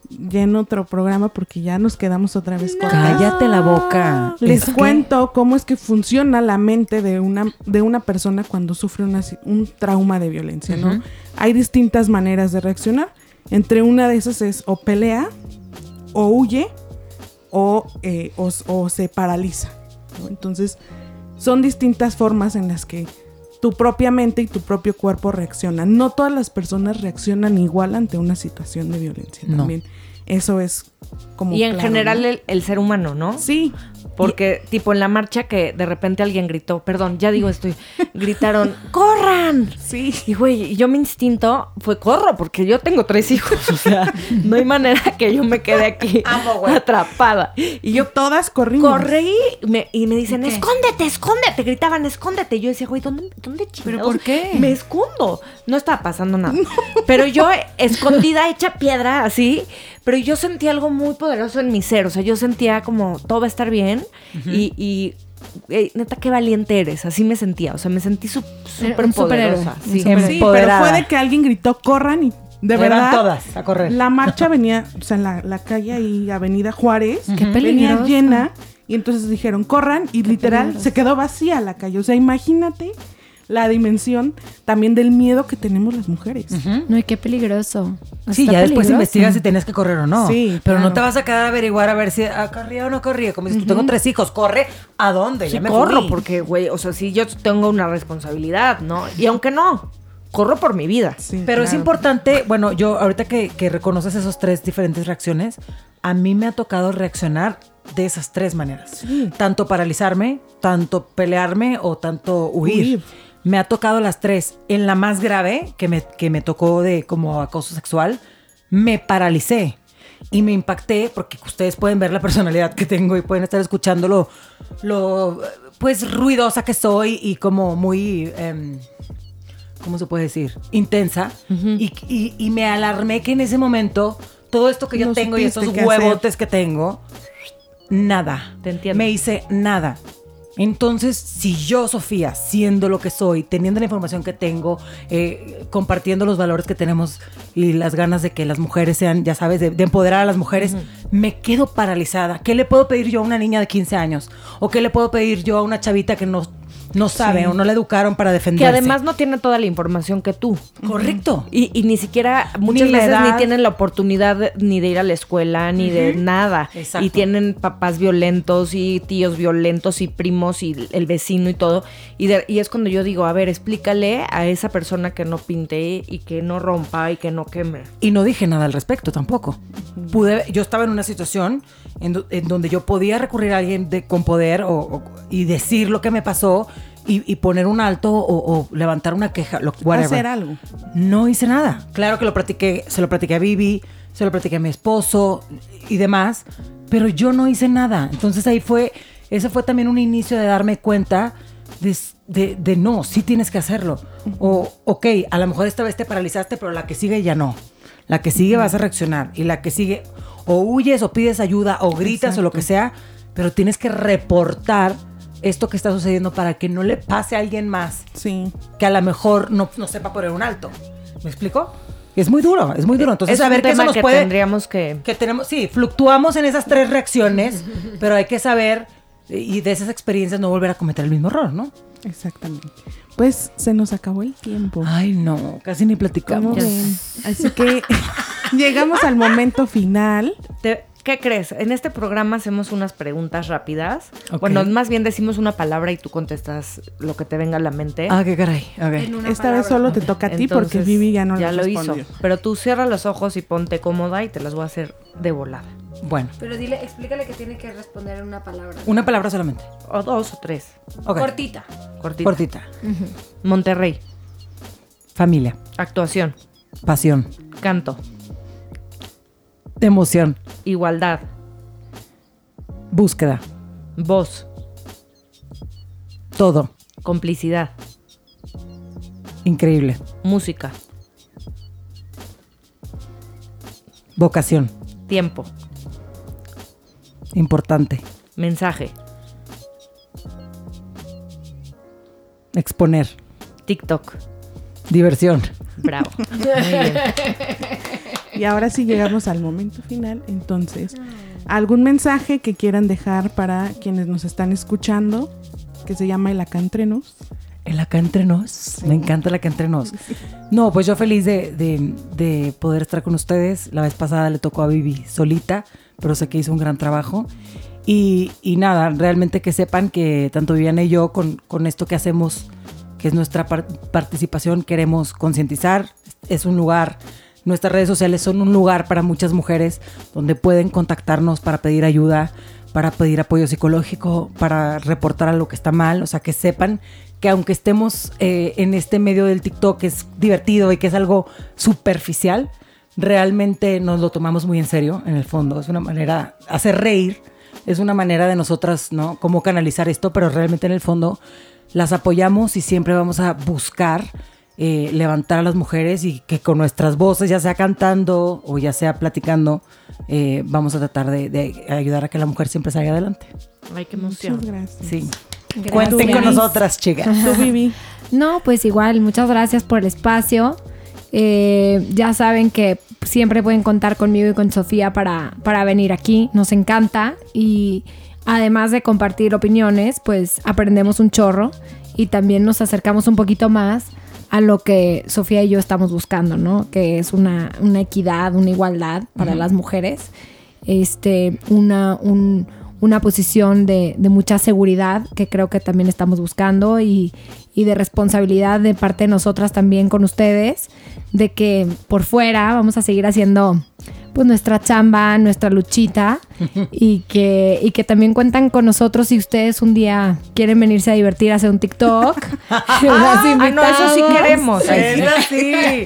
Ya en otro programa, porque ya nos quedamos otra vez con Cállate la boca. Les cuento cómo es que funciona la mente de una, de una persona cuando sufre una un trauma de violencia, ¿no? Hay distintas maneras de reaccionar. Entre una de esas es o pelea, o huye, o, eh, o, se paraliza. ¿no? Entonces, son distintas formas en las que tu propia mente y tu propio cuerpo reaccionan. No todas las personas reaccionan igual ante una situación de violencia No. también. Eso es como... Y en claro, general ¿no? el, el ser humano, ¿no? Sí. Porque, tipo, en la marcha que de repente alguien gritó, perdón, ya digo esto, gritaron, ¡corran! Sí. Y, güey, yo mi instinto fue corro, porque yo tengo tres hijos. O sea, no hay manera que yo me quede aquí atrapada. Y yo Todas corrimos. corrí y me, y me dicen, ¿Qué? escóndete, escóndete. Gritaban, escóndete. Y yo decía, güey, ¿dónde, dónde chingados por qué? Me escondo. No estaba pasando nada. Pero yo, escondida, hecha piedra, así. Pero yo sentí algo muy poderoso en mi ser. O sea, yo sentía como todo va a estar bien. Y, y, güey, neta, qué valiente eres. Así me sentía. O sea, me sentí su- súper un superhéroe, poderosa. Sí. pero fue de que alguien gritó, corran y de van verdad. todas a correr. La marcha venía, o sea, en la, la calle ahí, Avenida Juárez, Qué venía peligroso. llena y entonces dijeron, corran y literal peligroso. se quedó vacía la calle. O sea, imagínate la dimensión también del miedo que tenemos las mujeres. No, y qué peligroso. Sí, Está ya después investigas si tenías que correr o no. Sí, Pero no te vas a quedar a averiguar a ver si ah, corría o no corría. Como dices, tú tengo tres hijos, corre. ¿A dónde? Sí, Ya me corro, fui. porque, güey, o sea, sí, yo tengo una responsabilidad, ¿no? Y aunque no, corro por mi vida. Sí, Pero es importante, bueno, yo ahorita que, que reconoces esos tres diferentes reacciones, a mí me ha tocado reaccionar de esas tres maneras. Tanto paralizarme, tanto pelearme o tanto huir. Huir. Me ha tocado las tres. En la más grave, que me, que me tocó de como acoso sexual, me paralicé. Y me impacté porque ustedes pueden ver la personalidad que tengo y pueden estar escuchando lo, lo, pues ruidosa que soy y como muy em, ¿cómo se puede decir? Intensa. y, y- y me alarmé que en ese momento, todo esto que yo No tengo y estos qué hacer. huevotes que tengo, nada. Te entiendo. Me hice nada. Entonces, si yo, Sofía, siendo lo que soy, teniendo la información que tengo, eh, compartiendo los valores que tenemos y las ganas de que las mujeres sean, ya sabes, de, de empoderar a las mujeres, me quedo paralizada. ¿Qué le puedo pedir yo a una niña de 15 años? ¿O qué le puedo pedir yo a una chavita que no, no sabe o no la educaron para Que defenderse? además no tiene toda la información que tú. Correcto. Y, y ni siquiera muchas Ni veces ni tienen la oportunidad de- ni de ir a la escuela, ni de nada. Exacto. Y tienen papás violentos y tíos violentos y primos y el vecino y todo. Y, de- y es cuando yo digo, a ver, explícale a esa persona que no pinte y que no rompa y que no queme. Y no dije nada al respecto tampoco. Pude, yo estaba en una situación en, do- en donde yo podía recurrir a alguien de, con poder o, o- y decir lo que me pasó y, y poner un alto o, o levantar una queja, lo, whatever. Hacer algo. No hice nada. Claro que lo platiqué, se lo platiqué a Vivi, se lo platiqué a mi esposo y demás, pero yo no hice nada. Entonces ahí fue, ese fue también un inicio de darme cuenta de, de- de no, sí tienes que hacerlo. O, ok, a lo mejor esta vez te paralizaste, pero la que sigue ya no. La que sigue vas a reaccionar y la que sigue o huyes o pides ayuda o gritas o lo que sea, pero tienes que reportar esto que está sucediendo para que no le pase a alguien más Sí. que a lo mejor no, no sepa poner un alto. ¿Me explico? Es muy duro, es muy duro. Entonces, es un saber que eso nos que puede... tendríamos que... Que tenemos, sí, fluctuamos en esas tres reacciones, pero hay que saber y de esas experiencias no volver a cometer el mismo error, ¿no? Exactamente. Pues se nos acabó el tiempo. Ay, no, casi ni ¿Cómo platicamos. Así que llegamos al momento final. Te- ¿Qué crees? En este programa hacemos unas preguntas rápidas. Bueno, más bien decimos una palabra y tú contestas lo que te venga a la mente. Ah, qué caray. Esta vez solo te toca a ti porque Vivi ya no ya lo lo hizo. Pero tú cierra los ojos y ponte cómoda y te las voy a hacer de volada. Bueno, Pero dile, explícale que tiene que responder en una palabra. una palabra solamente. O dos o tres. Cortita. Cortita. Monterrey. Familia, Actuación. pasión, Canto. Emoción, Igualdad. búsqueda, Voz. todo. Complicidad. Increíble. Música. Vocación, Tiempo. importante. Mensaje. Exponer, TikTok. diversión. Bravo. Muy bien. Y ahora sí llegamos al momento final. Entonces, ¿algún mensaje que quieran dejar para quienes nos están escuchando? Que se llama El Acá Entre Nos. El acá entre nos. Me encanta el acá entre nos. No, pues yo feliz de, de- de poder estar con ustedes. La vez pasada le tocó a Vivi solita, pero sé que hizo un gran trabajo. Y, y nada, realmente que sepan que tanto Viviana y yo con, con esto que hacemos, que es nuestra par- participación, queremos concientizar. Es un lugar, nuestras redes sociales son un lugar para muchas mujeres donde pueden contactarnos para pedir ayuda, para pedir apoyo psicológico, para reportar a lo que está mal. O sea, que sepan que aunque estemos eh, en este medio del TikTok, que es divertido y que es algo superficial, realmente nos lo tomamos muy en serio, en el fondo. Es una manera, hacer reír, es una manera de nosotras, ¿no? Cómo canalizar esto, pero realmente en el fondo las apoyamos y siempre vamos a buscar eh, levantar a las mujeres y que con nuestras voces, ya sea cantando o ya sea platicando, eh, vamos a tratar de, de ayudar a que la mujer siempre salga adelante. Ay, qué Muchas emoción. gracias. Sí. Gracias. Cuenten con nosotras, chicas. Tú, Vivi. No, pues igual, muchas gracias por el espacio. Eh, ya saben que siempre pueden contar conmigo y con Sofía para, para venir aquí. Nos encanta. Y además de compartir opiniones, pues aprendemos un chorro y también nos acercamos un poquito más a lo que Sofía y yo estamos buscando, ¿no? Que es una, una equidad, una igualdad para las mujeres. Este, una, un- una posición de, de mucha seguridad que creo que también estamos buscando y, y de responsabilidad de parte de nosotras también con ustedes, de que por fuera vamos a seguir haciendo pues nuestra chamba, nuestra luchita y que, y que también cuentan con nosotros si ustedes un día quieren venirse a divertir a hacer un TikTok. Ah, no, eso sí queremos. Sí. Sí.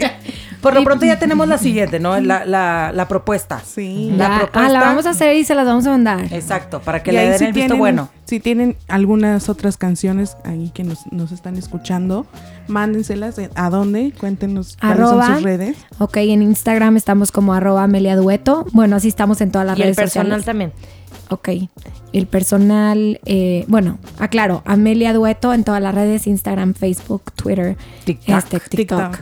Por lo pronto ya tenemos la siguiente, ¿no? La, la, la propuesta. Sí. La Ya, propuesta. ah, la vamos a hacer y se las vamos a mandar. Exacto, para que Y le den si el visto bueno. Si tienen algunas otras canciones ahí que nos, nos están escuchando, mándenselas. ¿A dónde? Cuéntenos cuáles Arroba. son sus redes. Ok, en Instagram estamos como arroba Amelia Dueto. Bueno, así estamos en todas las Y el redes personal sociales. también. Ok. El personal, eh, bueno, aclaro, Amelia Dueto en todas las redes, Instagram, Facebook, Twitter, TikTok. este, TikTok, TikTok.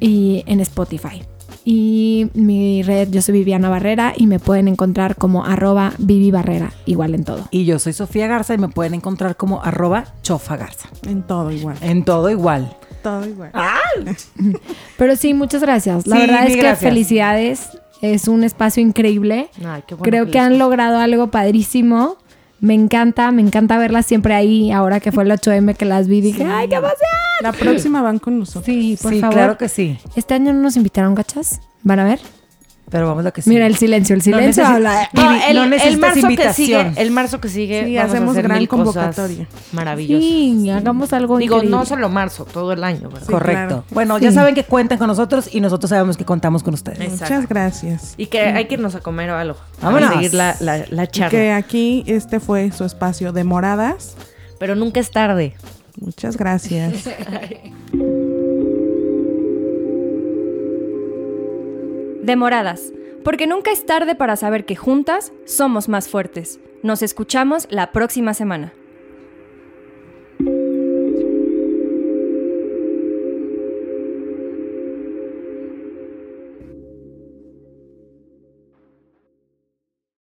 y en Spotify. Y mi red, yo soy Viviana Barrera y me pueden encontrar como arroba Vivi Barrera, igual en todo. Y yo soy Sofía Garza y me pueden encontrar como arroba chofa garza. En todo igual. En todo igual. Todo igual. Pero sí, muchas gracias. La Sí, verdad es que gracias. felicidades. Es un espacio increíble. Ay, qué bueno Creo que han logrado algo padrísimo. Me encanta, me encanta verlas siempre ahí. Ahora que fue el 8M que las vi, dije, ¡ay, qué emoción! La próxima van con nosotros. Sí, por sí, favor. claro que sí. Este año no nos invitaron, gachas. ¿Van a ver? Pero vamos a que sí. Mira el silencio, el silencio necesi- habla. No, el, no el necesitas marzo que invitación. sigue, el marzo que sigue, Sí, vamos a hacemos hacer gran mil cosas convocatoria. maravillosas. Sí, hagamos algo Digo, increíble. no solo marzo, todo el año, ¿verdad? Sí, Correcto. claro. Bueno, Sí. ya saben que cuentan con nosotros y nosotros sabemos que contamos con ustedes. Exacto. Muchas gracias. Y que hay que irnos a comer o algo. Vámonos. A seguir la, la, la Y charla. que aquí este fue su espacio de moradas. Pero nunca es tarde. Muchas gracias. Demoradas, porque nunca es tarde para saber que juntas somos más fuertes. Nos escuchamos la próxima semana.